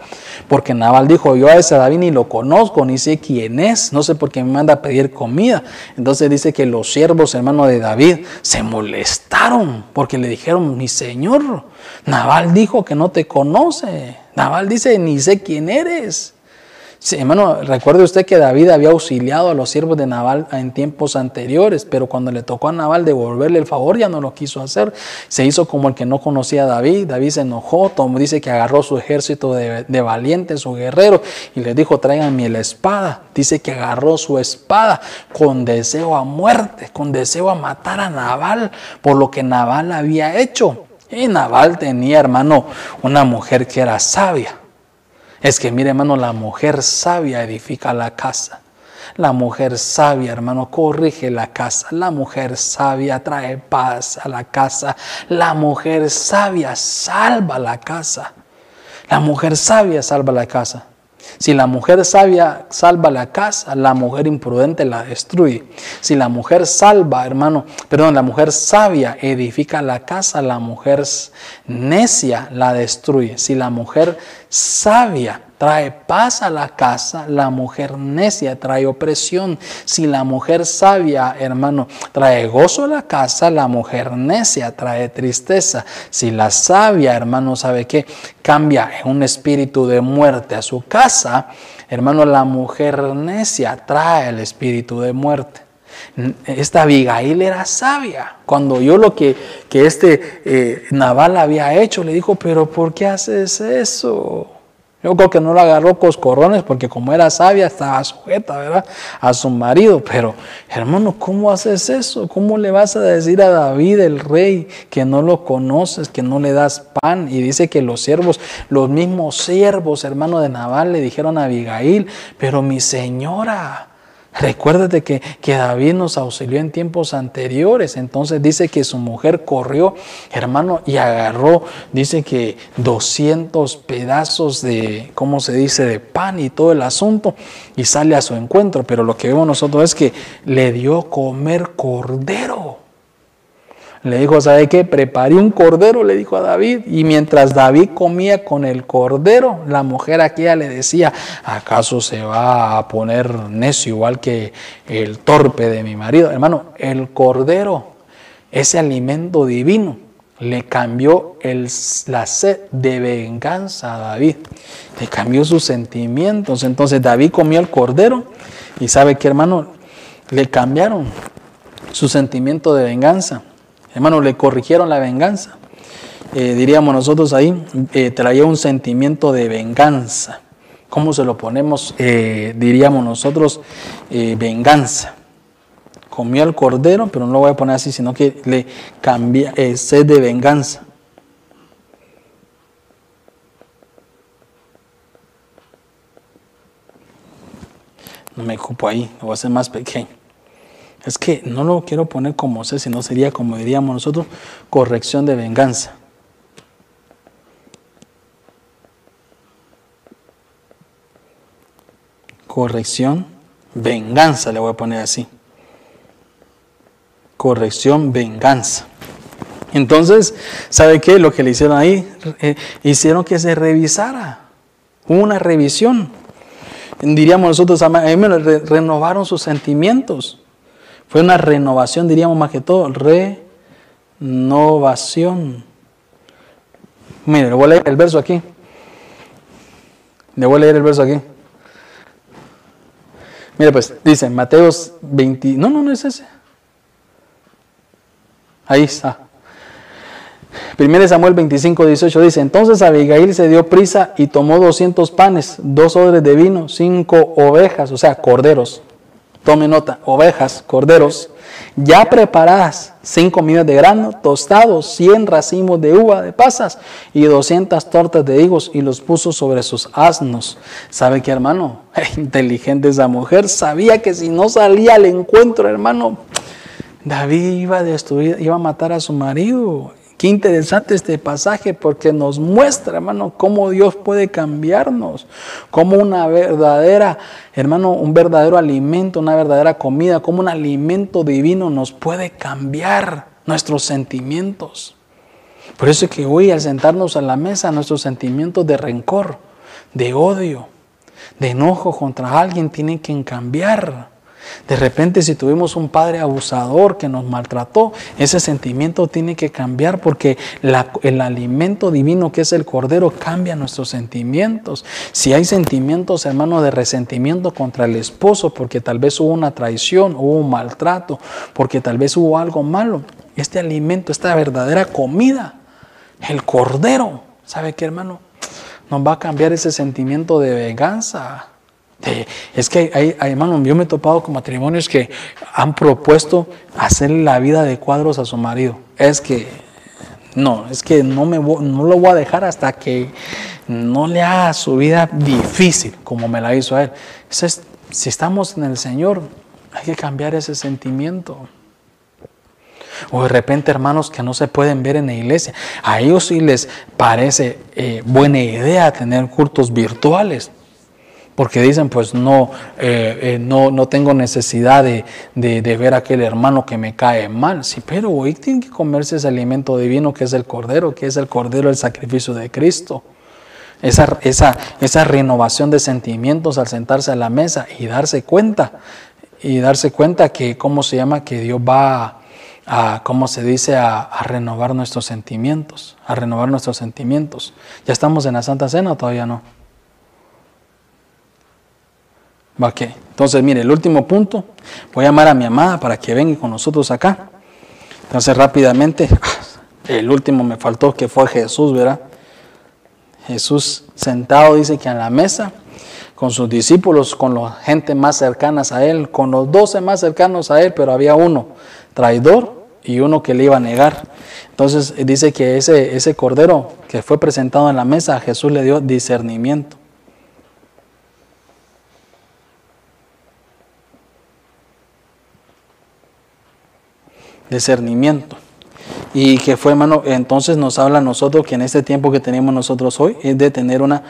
porque Nabal dijo, yo a ese David ni lo conozco, ni sé quién es, no sé por qué me manda a pedir comida. Entonces dice que los siervos, hermano de David, se molestaron porque le dijeron, mi señor, Nabal dijo que no te conoce. Nabal dice, ni sé quién eres. Sí, hermano, recuerde usted que David había auxiliado a los siervos de Naval en tiempos anteriores, pero cuando le tocó a Naval devolverle el favor ya no lo quiso hacer. Se hizo como el que no conocía a David. David se enojó, Tom dice que agarró su ejército de, de valientes, su guerrero, y le dijo, tráiganme la espada. Dice que agarró su espada con deseo a muerte, con deseo a matar a Naval por lo que Naval había hecho. Y Naval tenía, hermano, una mujer que era sabia. Es que mire hermano, la mujer sabia edifica la casa. La mujer sabia, hermano, corrige la casa. La mujer sabia trae paz a la casa. La mujer sabia salva la casa. La mujer sabia salva la casa. Si la mujer sabia salva la casa, la mujer imprudente la destruye. Si la mujer salva, hermano, perdón, la mujer sabia edifica la casa, la mujer necia la destruye. Si la mujer sabia trae paz a la casa, la mujer necia trae opresión. Si la mujer sabia, hermano, trae gozo a la casa, la mujer necia trae tristeza. Si la sabia, hermano, sabe que cambia un espíritu de muerte a su casa, hermano, la mujer necia trae el espíritu de muerte esta Abigail era sabia. Cuando yo lo que, que este eh, Naval había hecho, le dijo, pero ¿por qué haces eso? Yo creo que no lo agarró coscorrones porque como era sabia estaba sujeta, ¿verdad? A su marido. Pero, hermano, ¿cómo haces eso? ¿Cómo le vas a decir a David, el rey, que no lo conoces, que no le das pan? Y dice que los siervos, los mismos siervos, hermano de Naval, le dijeron a Abigail, pero mi señora, Recuérdate que, que, David nos auxilió en tiempos anteriores. Entonces dice que su mujer corrió, hermano, y agarró, dice que 200 pedazos de, ¿cómo se dice?, de pan y todo el asunto, y sale a su encuentro. Pero lo que vemos nosotros es que le dio comer cordero. Le dijo, ¿sabe qué? Preparé un cordero, le dijo a David. Y mientras David comía con el cordero, la mujer aquella le decía, ¿acaso se va a poner necio igual que el torpe de mi marido? Hermano, el cordero, ese alimento divino, le cambió la sed de venganza a David. Le cambió sus sentimientos. Entonces David comió el cordero y sabe que hermano, le cambiaron su sentimiento de venganza. Hermano, le corrigieron la venganza. Eh, diríamos nosotros ahí, eh, traía un sentimiento de venganza. ¿Cómo se lo ponemos? Eh, diríamos nosotros, venganza. Comió el cordero, pero no lo voy a poner así, sino que le cambia sed de venganza. No me ocupo ahí, lo voy a hacer más pequeño. Es que no lo quiero poner como sé, sino sería como diríamos nosotros, corrección de venganza. Corrección, venganza, le voy a poner así. Corrección, venganza. Entonces, ¿sabe qué? Lo que le hicieron ahí, eh, hicieron que se revisara. una revisión. Diríamos nosotros, renovaron sus sentimientos. Fue una renovación, diríamos más que todo, renovación. Mire, le voy a leer el verso aquí. Le voy a leer el verso aquí. Mire, pues dice Mateos 20. No, no, no es ese. Ahí está. 1 Samuel 25, 18 dice, entonces Abigail se dio prisa y tomó 200 panes, dos odres de vino, cinco ovejas, o sea, corderos, Tome nota, ovejas, corderos, ya preparadas, cinco millones de grano, tostados, cien racimos de uva de pasas y doscientas tortas de higos y los puso sobre sus asnos. ¿Sabe qué, hermano? [laughs] Inteligente esa mujer, sabía que si no salía al encuentro, hermano, David iba a destruir, iba a matar a su marido. Qué interesante este pasaje porque nos muestra, hermano, cómo Dios puede cambiarnos, cómo una verdadera, hermano, un verdadero alimento, una verdadera comida, como un alimento divino nos puede cambiar nuestros sentimientos. Por eso es que hoy al sentarnos a la mesa, nuestros sentimientos de rencor, de odio, de enojo contra alguien tienen que cambiar. De repente si tuvimos un padre abusador que nos maltrató, ese sentimiento tiene que cambiar porque el alimento divino que es el cordero cambia nuestros sentimientos. Si hay sentimientos, hermano, de resentimiento contra el esposo porque tal vez hubo una traición, hubo un maltrato, porque tal vez hubo algo malo, este alimento, esta verdadera comida, el cordero, ¿sabe qué, hermano? Nos va a cambiar ese sentimiento de venganza es que hay, hermano, yo me he topado con matrimonios que han propuesto hacerle la vida de cuadros a su marido. Es que, no, es que no, me, no lo voy a dejar hasta que no le haga su vida difícil como me la hizo a él. Si estamos en el Señor, hay que cambiar ese sentimiento. O de repente hermanos que no se pueden ver en la iglesia, a ellos sí les parece eh, buena idea tener cultos virtuales porque dicen, pues no, eh, eh, no, no, tengo necesidad de, ver a aquel hermano que me cae mal. Sí, pero hoy tienen que comerse ese alimento divino que es el Cordero, que es el Cordero del sacrificio de Cristo. Esa, esa, esa renovación de sentimientos al sentarse a la mesa y darse cuenta, y darse cuenta que, ¿cómo se llama? Que Dios va a, ¿cómo se dice? A, a, renovar nuestros sentimientos, a renovar nuestros sentimientos. ¿Ya estamos en la Santa Cena o todavía no? Ok, entonces mire, el último punto, voy a llamar a mi amada para que venga con nosotros acá. Entonces rápidamente, [laughs] el último me faltó que fue Jesús, ¿verdad? Jesús sentado dice que en la mesa, con sus discípulos, con la gente más cercanas a él, con los doce más cercanos a él, pero había uno traidor y uno que le iba a negar. Entonces dice que ese, ese cordero que fue presentado en la mesa, Jesús le dio discernimiento. Discernimiento. Y que fue, hermano, entonces nos habla a nosotros que en este tiempo que tenemos nosotros hoy es de tener una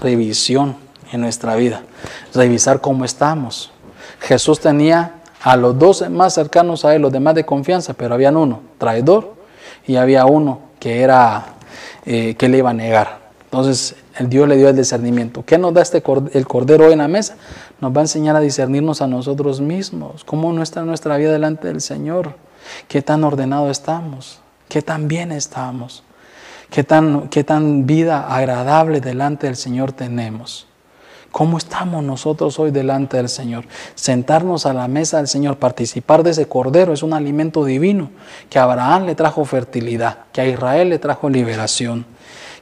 revisión en nuestra vida, revisar cómo estamos. Jesús tenía a los doce más cercanos a él, los demás de confianza, pero habían uno, traidor, y había uno que era, eh, que le iba a negar. Entonces, el Dios le dio el discernimiento. ¿Qué nos da este el cordero hoy en la mesa? Nos va a enseñar a discernirnos a nosotros mismos, cómo no está nuestra vida delante del Señor qué tan ordenado estamos, qué tan bien estamos, qué tan, qué tan vida agradable delante del Señor tenemos. ¿Cómo estamos nosotros hoy delante del Señor? Sentarnos a la mesa del Señor, participar de ese cordero es un alimento divino que a Abraham le trajo fertilidad, que a Israel le trajo liberación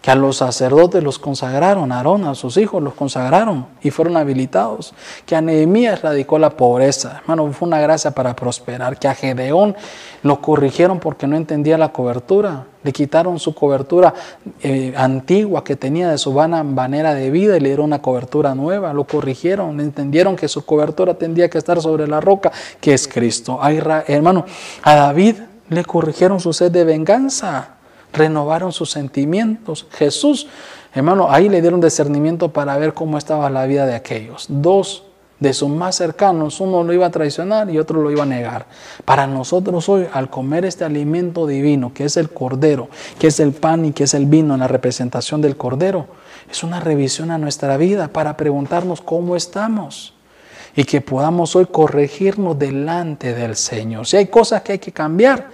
que a los sacerdotes los consagraron, a Aarón, a sus hijos los consagraron y fueron habilitados, que a Nehemías radicó la pobreza, hermano, fue una gracia para prosperar, que a Gedeón lo corrigieron porque no entendía la cobertura, le quitaron su cobertura eh, antigua que tenía de su vana manera de vida y le dieron una cobertura nueva, lo corrigieron, entendieron que su cobertura tendría que estar sobre la roca, que es Cristo. Hermano, a David le corrigieron su sed de venganza renovaron sus sentimientos. Jesús, hermano, ahí le dieron discernimiento para ver cómo estaba la vida de aquellos. Dos de sus más cercanos, uno lo iba a traicionar y otro lo iba a negar. Para nosotros hoy, al comer este alimento divino, que es el cordero, que es el pan y que es el vino en la representación del cordero, es una revisión a nuestra vida para preguntarnos cómo estamos y que podamos hoy corregirnos delante del Señor. Si hay cosas que hay que cambiar,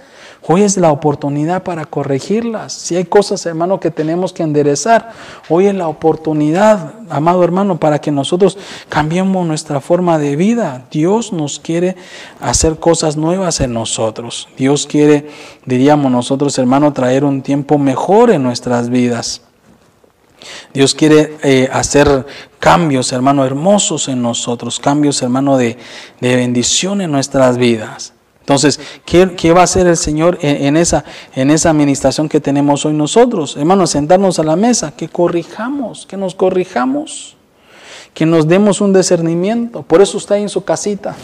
Hoy es la oportunidad para corregirlas. Si hay cosas, hermano, que tenemos que enderezar, hoy es la oportunidad, amado hermano, para que nosotros cambiemos nuestra forma de vida. Dios nos quiere hacer cosas nuevas en nosotros. Dios quiere, diríamos nosotros, hermano, traer un tiempo mejor en nuestras vidas. Dios quiere eh, hacer cambios, hermano, hermosos en nosotros, cambios, hermano, de, de bendición en nuestras vidas. Entonces, ¿qué, va a hacer el Señor en, esa, en esa administración que tenemos hoy nosotros? Hermanos, sentarnos a la mesa, que corrijamos, que nos corrijamos, que nos demos un discernimiento. Por eso está en su casita,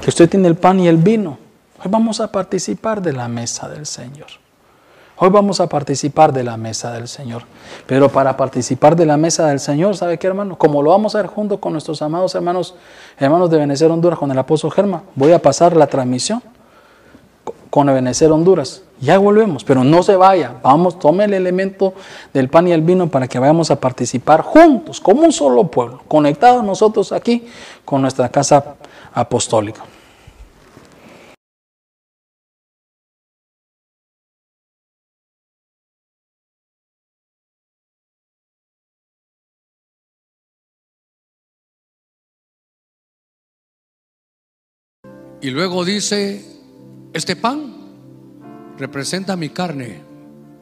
que usted tiene el pan y el vino. Hoy vamos a participar de la mesa del Señor. Hoy vamos a participar de la mesa del Señor. Pero para participar de la mesa del Señor, ¿sabe qué, hermano? Como lo vamos a hacer junto con nuestros amados hermanos, hermanos de Venecer Honduras, con el apóstol Germa, voy a pasar la transmisión con Ebenecer Honduras. Ya volvemos, pero no se vaya. Vamos, tome el elemento del pan y el vino para que vayamos a participar juntos, como un solo pueblo, conectados nosotros aquí con nuestra casa apostólica. Y luego dice, este pan representa mi carne,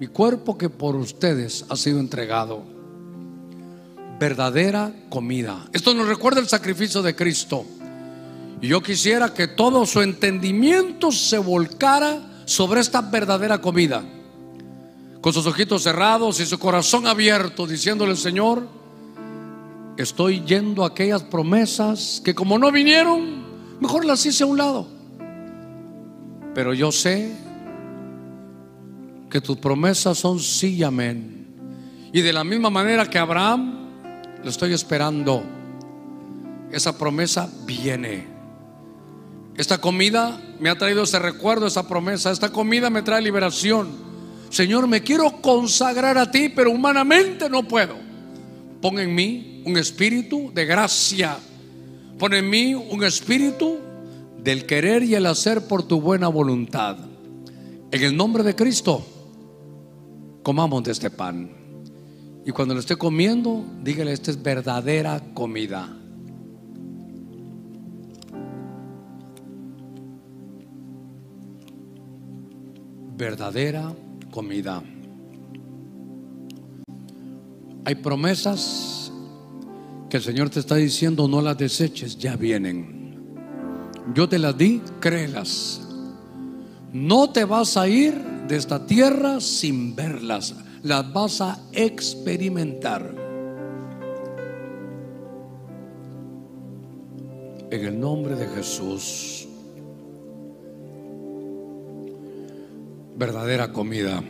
mi cuerpo que por ustedes ha sido entregado. Verdadera comida. Esto nos recuerda el sacrificio de Cristo. Y yo quisiera que todo su entendimiento se volcara sobre esta verdadera comida. Con sus ojitos cerrados y su corazón abierto, diciéndole, Señor, estoy yendo a aquellas promesas que como no vinieron, mejor las hice a un lado. Pero yo sé que tus promesas son sí y amén. Y de la misma manera que Abraham, lo estoy esperando. Esa promesa viene. Esta comida me ha traído ese recuerdo, esa promesa. Esta comida me trae liberación. Señor, me quiero consagrar a ti, pero humanamente no puedo. Pon en mí un espíritu de gracia. Pon en mí un espíritu del querer y el hacer por tu buena voluntad. En el nombre de Cristo, comamos de este pan. Y cuando lo esté comiendo, dígale, esta es verdadera comida. Verdadera comida. Hay promesas que el Señor te está diciendo, no las deseches, ya vienen. Yo te las di, créelas. No te vas a ir de esta tierra sin verlas, las vas a experimentar. En el nombre de Jesús, verdadera comida.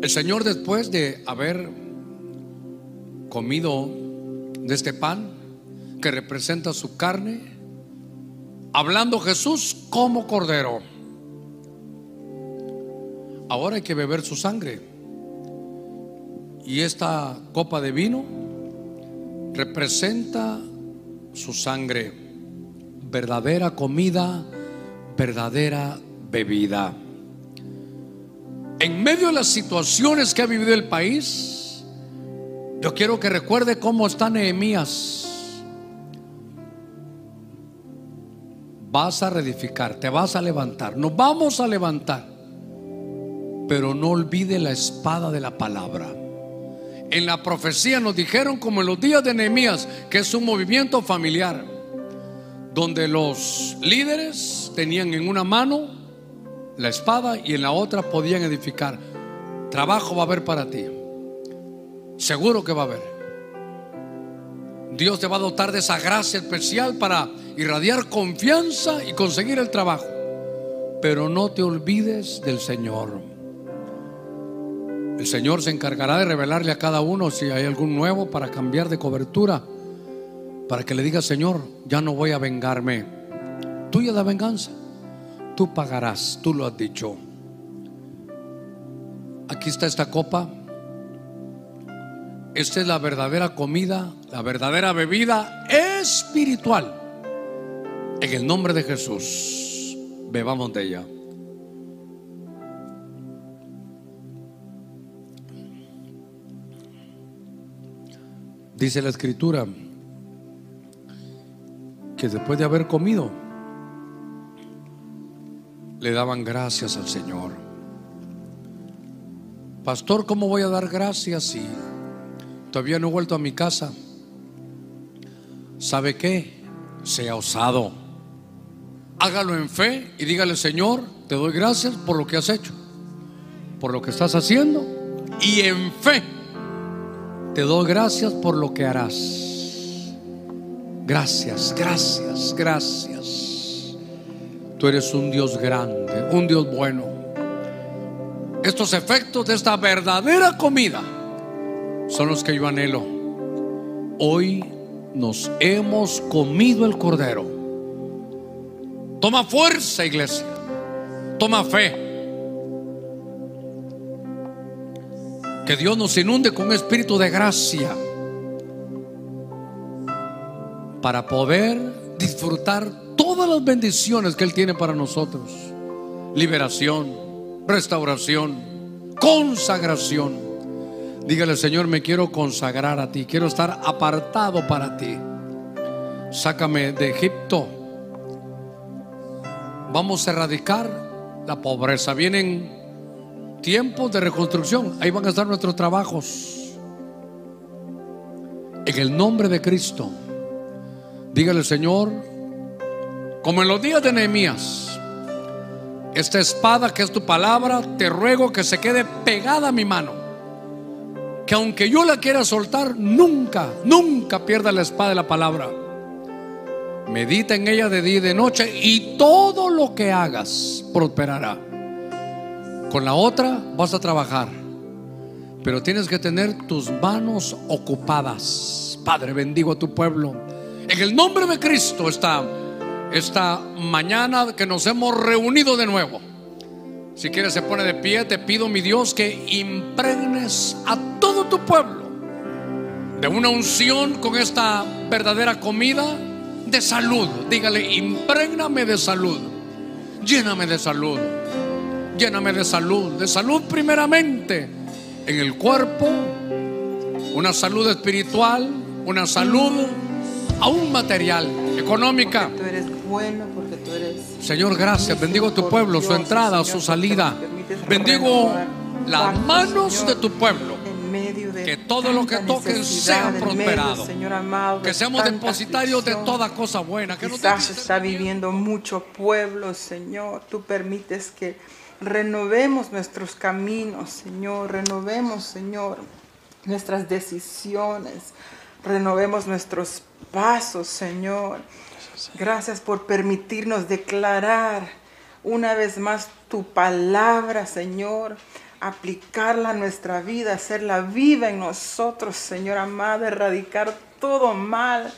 El Señor después de haber comido de este pan que representa su carne, hablando Jesús como cordero. Ahora hay que beber su sangre. Y esta copa de vino representa su sangre, verdadera comida, verdadera bebida. En medio de las situaciones que ha vivido el país, yo quiero que recuerde cómo está Nehemías. Vas a reedificar, te vas a levantar, nos vamos a levantar, pero no olvide la espada de la palabra. En la profecía nos dijeron, como en los días de Nehemías, que es un movimiento familiar, donde los líderes tenían en una mano la espada y en la otra podían edificar. Trabajo va a haber para ti. Seguro que va a haber. Dios te va a dotar de esa gracia especial para irradiar confianza y conseguir el trabajo. Pero no te olvides del Señor. El Señor se encargará de revelarle a cada uno si hay algún nuevo para cambiar de cobertura. Para que le diga, Señor, ya no voy a vengarme. Tuya la venganza tú pagarás, tú lo has dicho. Aquí está esta copa. Esta es la verdadera comida, la verdadera bebida espiritual. En el nombre de Jesús, bebamos de ella. Dice la escritura que después de haber comido, le daban gracias al Señor. Pastor, ¿cómo voy a dar gracias si todavía no he vuelto a mi casa? ¿Sabe qué? Sea osado. Hágalo en fe y dígale, Señor, te doy gracias por lo que has hecho, por lo que estás haciendo y en fe te doy gracias por lo que harás. Gracias, gracias, gracias. Tú eres un Dios grande, un Dios bueno. Estos efectos de esta verdadera comida son los que yo anhelo. Hoy nos hemos comido el cordero. Toma fuerza, iglesia. Toma fe. Que Dios nos inunde con un espíritu de gracia para poder disfrutar todas las bendiciones que Él tiene para nosotros. Liberación, restauración, consagración. Dígale, Señor, me quiero consagrar a ti, quiero estar apartado para ti. Sácame de Egipto. Vamos a erradicar la pobreza. Vienen tiempos de reconstrucción. Ahí van a estar nuestros trabajos. En el nombre de Cristo. Dígale, Señor, como en los días de Nehemías, esta espada que es tu palabra, te ruego que se quede pegada a mi mano. Que aunque yo la quiera soltar, nunca, nunca pierda la espada de la palabra. Medita en ella de día y de noche y todo lo que hagas prosperará. Con la otra vas a trabajar, pero tienes que tener tus manos ocupadas. Padre, bendigo a tu pueblo. En el nombre de Cristo está esta mañana que nos hemos reunido de nuevo. Si quieres se pone de pie, te pido mi Dios que impregnes a todo tu pueblo de una unción con esta verdadera comida de salud. Dígale, imprégname de salud. Lléname de salud. Lléname de salud. De salud primeramente en el cuerpo, una salud espiritual, una salud aún material, económica. Tú eres bueno porque tú eres. Señor, gracias. Bendigo tu pueblo, su entrada, su salida. Bendigo las manos de tu pueblo. Que todo lo que toquen sea prosperado. Que seamos depositarios de toda cosa buena. Que Quizás está viviendo mucho pueblo, Señor. Tú permites que renovemos nuestros caminos, Señor. Renovemos, Señor, nuestras decisiones. Renovemos nuestros pasos, Señor. Gracias por permitirnos declarar una vez más tu palabra, Señor. Aplicarla a nuestra vida, hacerla viva en nosotros, Señor amado, erradicar todo mal,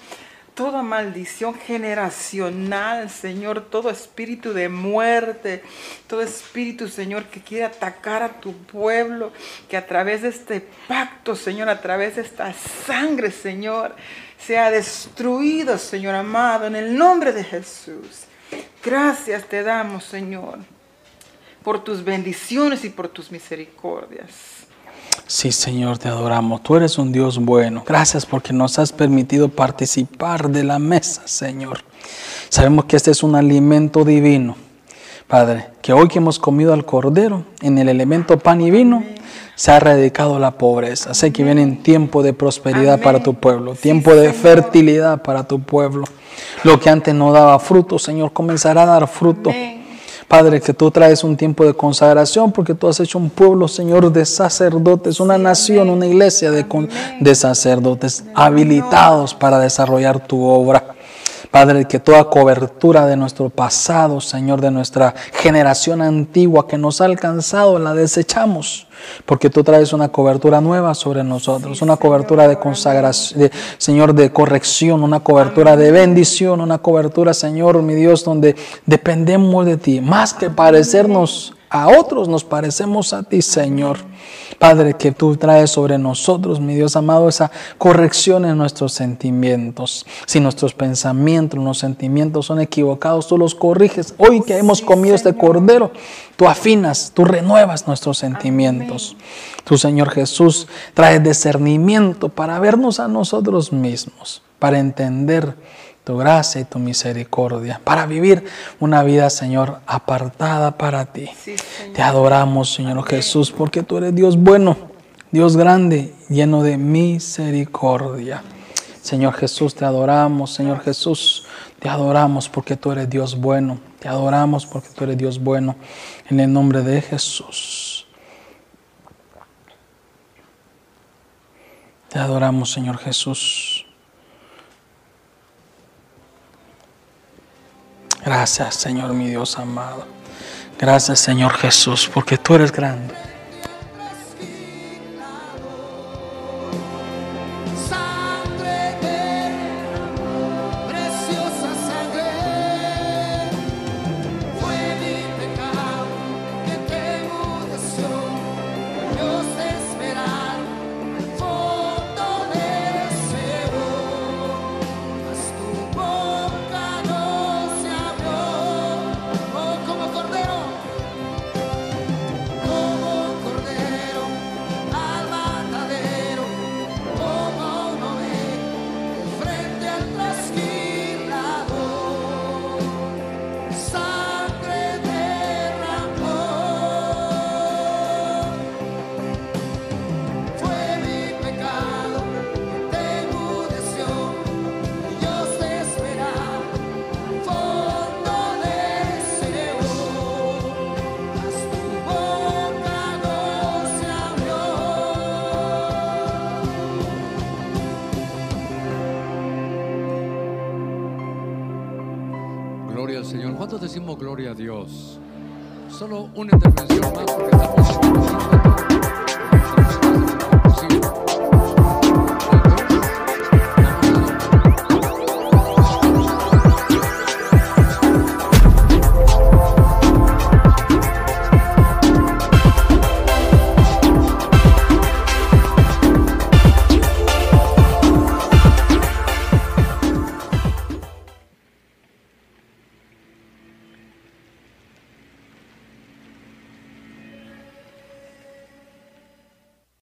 toda maldición generacional, Señor, todo espíritu de muerte, todo espíritu, Señor, que quiere atacar a tu pueblo, que a través de este pacto, Señor, a través de esta sangre, Señor, sea destruido, Señor amado, en el nombre de Jesús. Gracias te damos, Señor, por tus bendiciones y por tus misericordias. Sí, Señor, te adoramos. Tú eres un Dios bueno. Gracias porque nos has permitido participar de la mesa, Señor. Sabemos que este es un alimento divino. Padre, que hoy que hemos comido al Cordero en el elemento pan y vino, se ha erradicado la pobreza. Sé que viene tiempo de prosperidad para tu pueblo, tiempo de fertilidad para tu pueblo. Lo que antes no daba fruto, Señor, comenzará a dar fruto. Padre, que tú traes un tiempo de consagración porque tú has hecho un pueblo, Señor, de sacerdotes, una nación, una iglesia de, de sacerdotes habilitados para desarrollar tu obra. Padre, que toda cobertura de nuestro pasado, Señor, de nuestra generación antigua que nos ha alcanzado, la desechamos, porque tú traes una cobertura nueva sobre nosotros, una cobertura de consagración, Señor, de corrección, una cobertura de bendición, una cobertura, Señor, mi Dios, donde dependemos de ti, más que parecernos a otros, nos parecemos a ti, Señor. Padre, que tú traes sobre nosotros, mi Dios amado, esa corrección en nuestros sentimientos. Si nuestros pensamientos, los sentimientos son equivocados, tú los corriges. Hoy que hemos comido este cordero, tú afinas, tú renuevas nuestros sentimientos. Tu Señor Jesús trae discernimiento para vernos a nosotros mismos, para entender tu gracia y tu misericordia, para vivir una vida, Señor, apartada para ti. Te adoramos, Señor Jesús, porque tú eres Dios bueno, Dios grande, lleno de misericordia. Señor Jesús, te adoramos, Señor Jesús, te adoramos porque tú eres Dios bueno, te adoramos porque tú eres Dios bueno, en el nombre de Jesús. Te adoramos, Señor Jesús. Gracias, Señor mi Dios amado. Gracias, Señor Jesús, porque tú eres grande.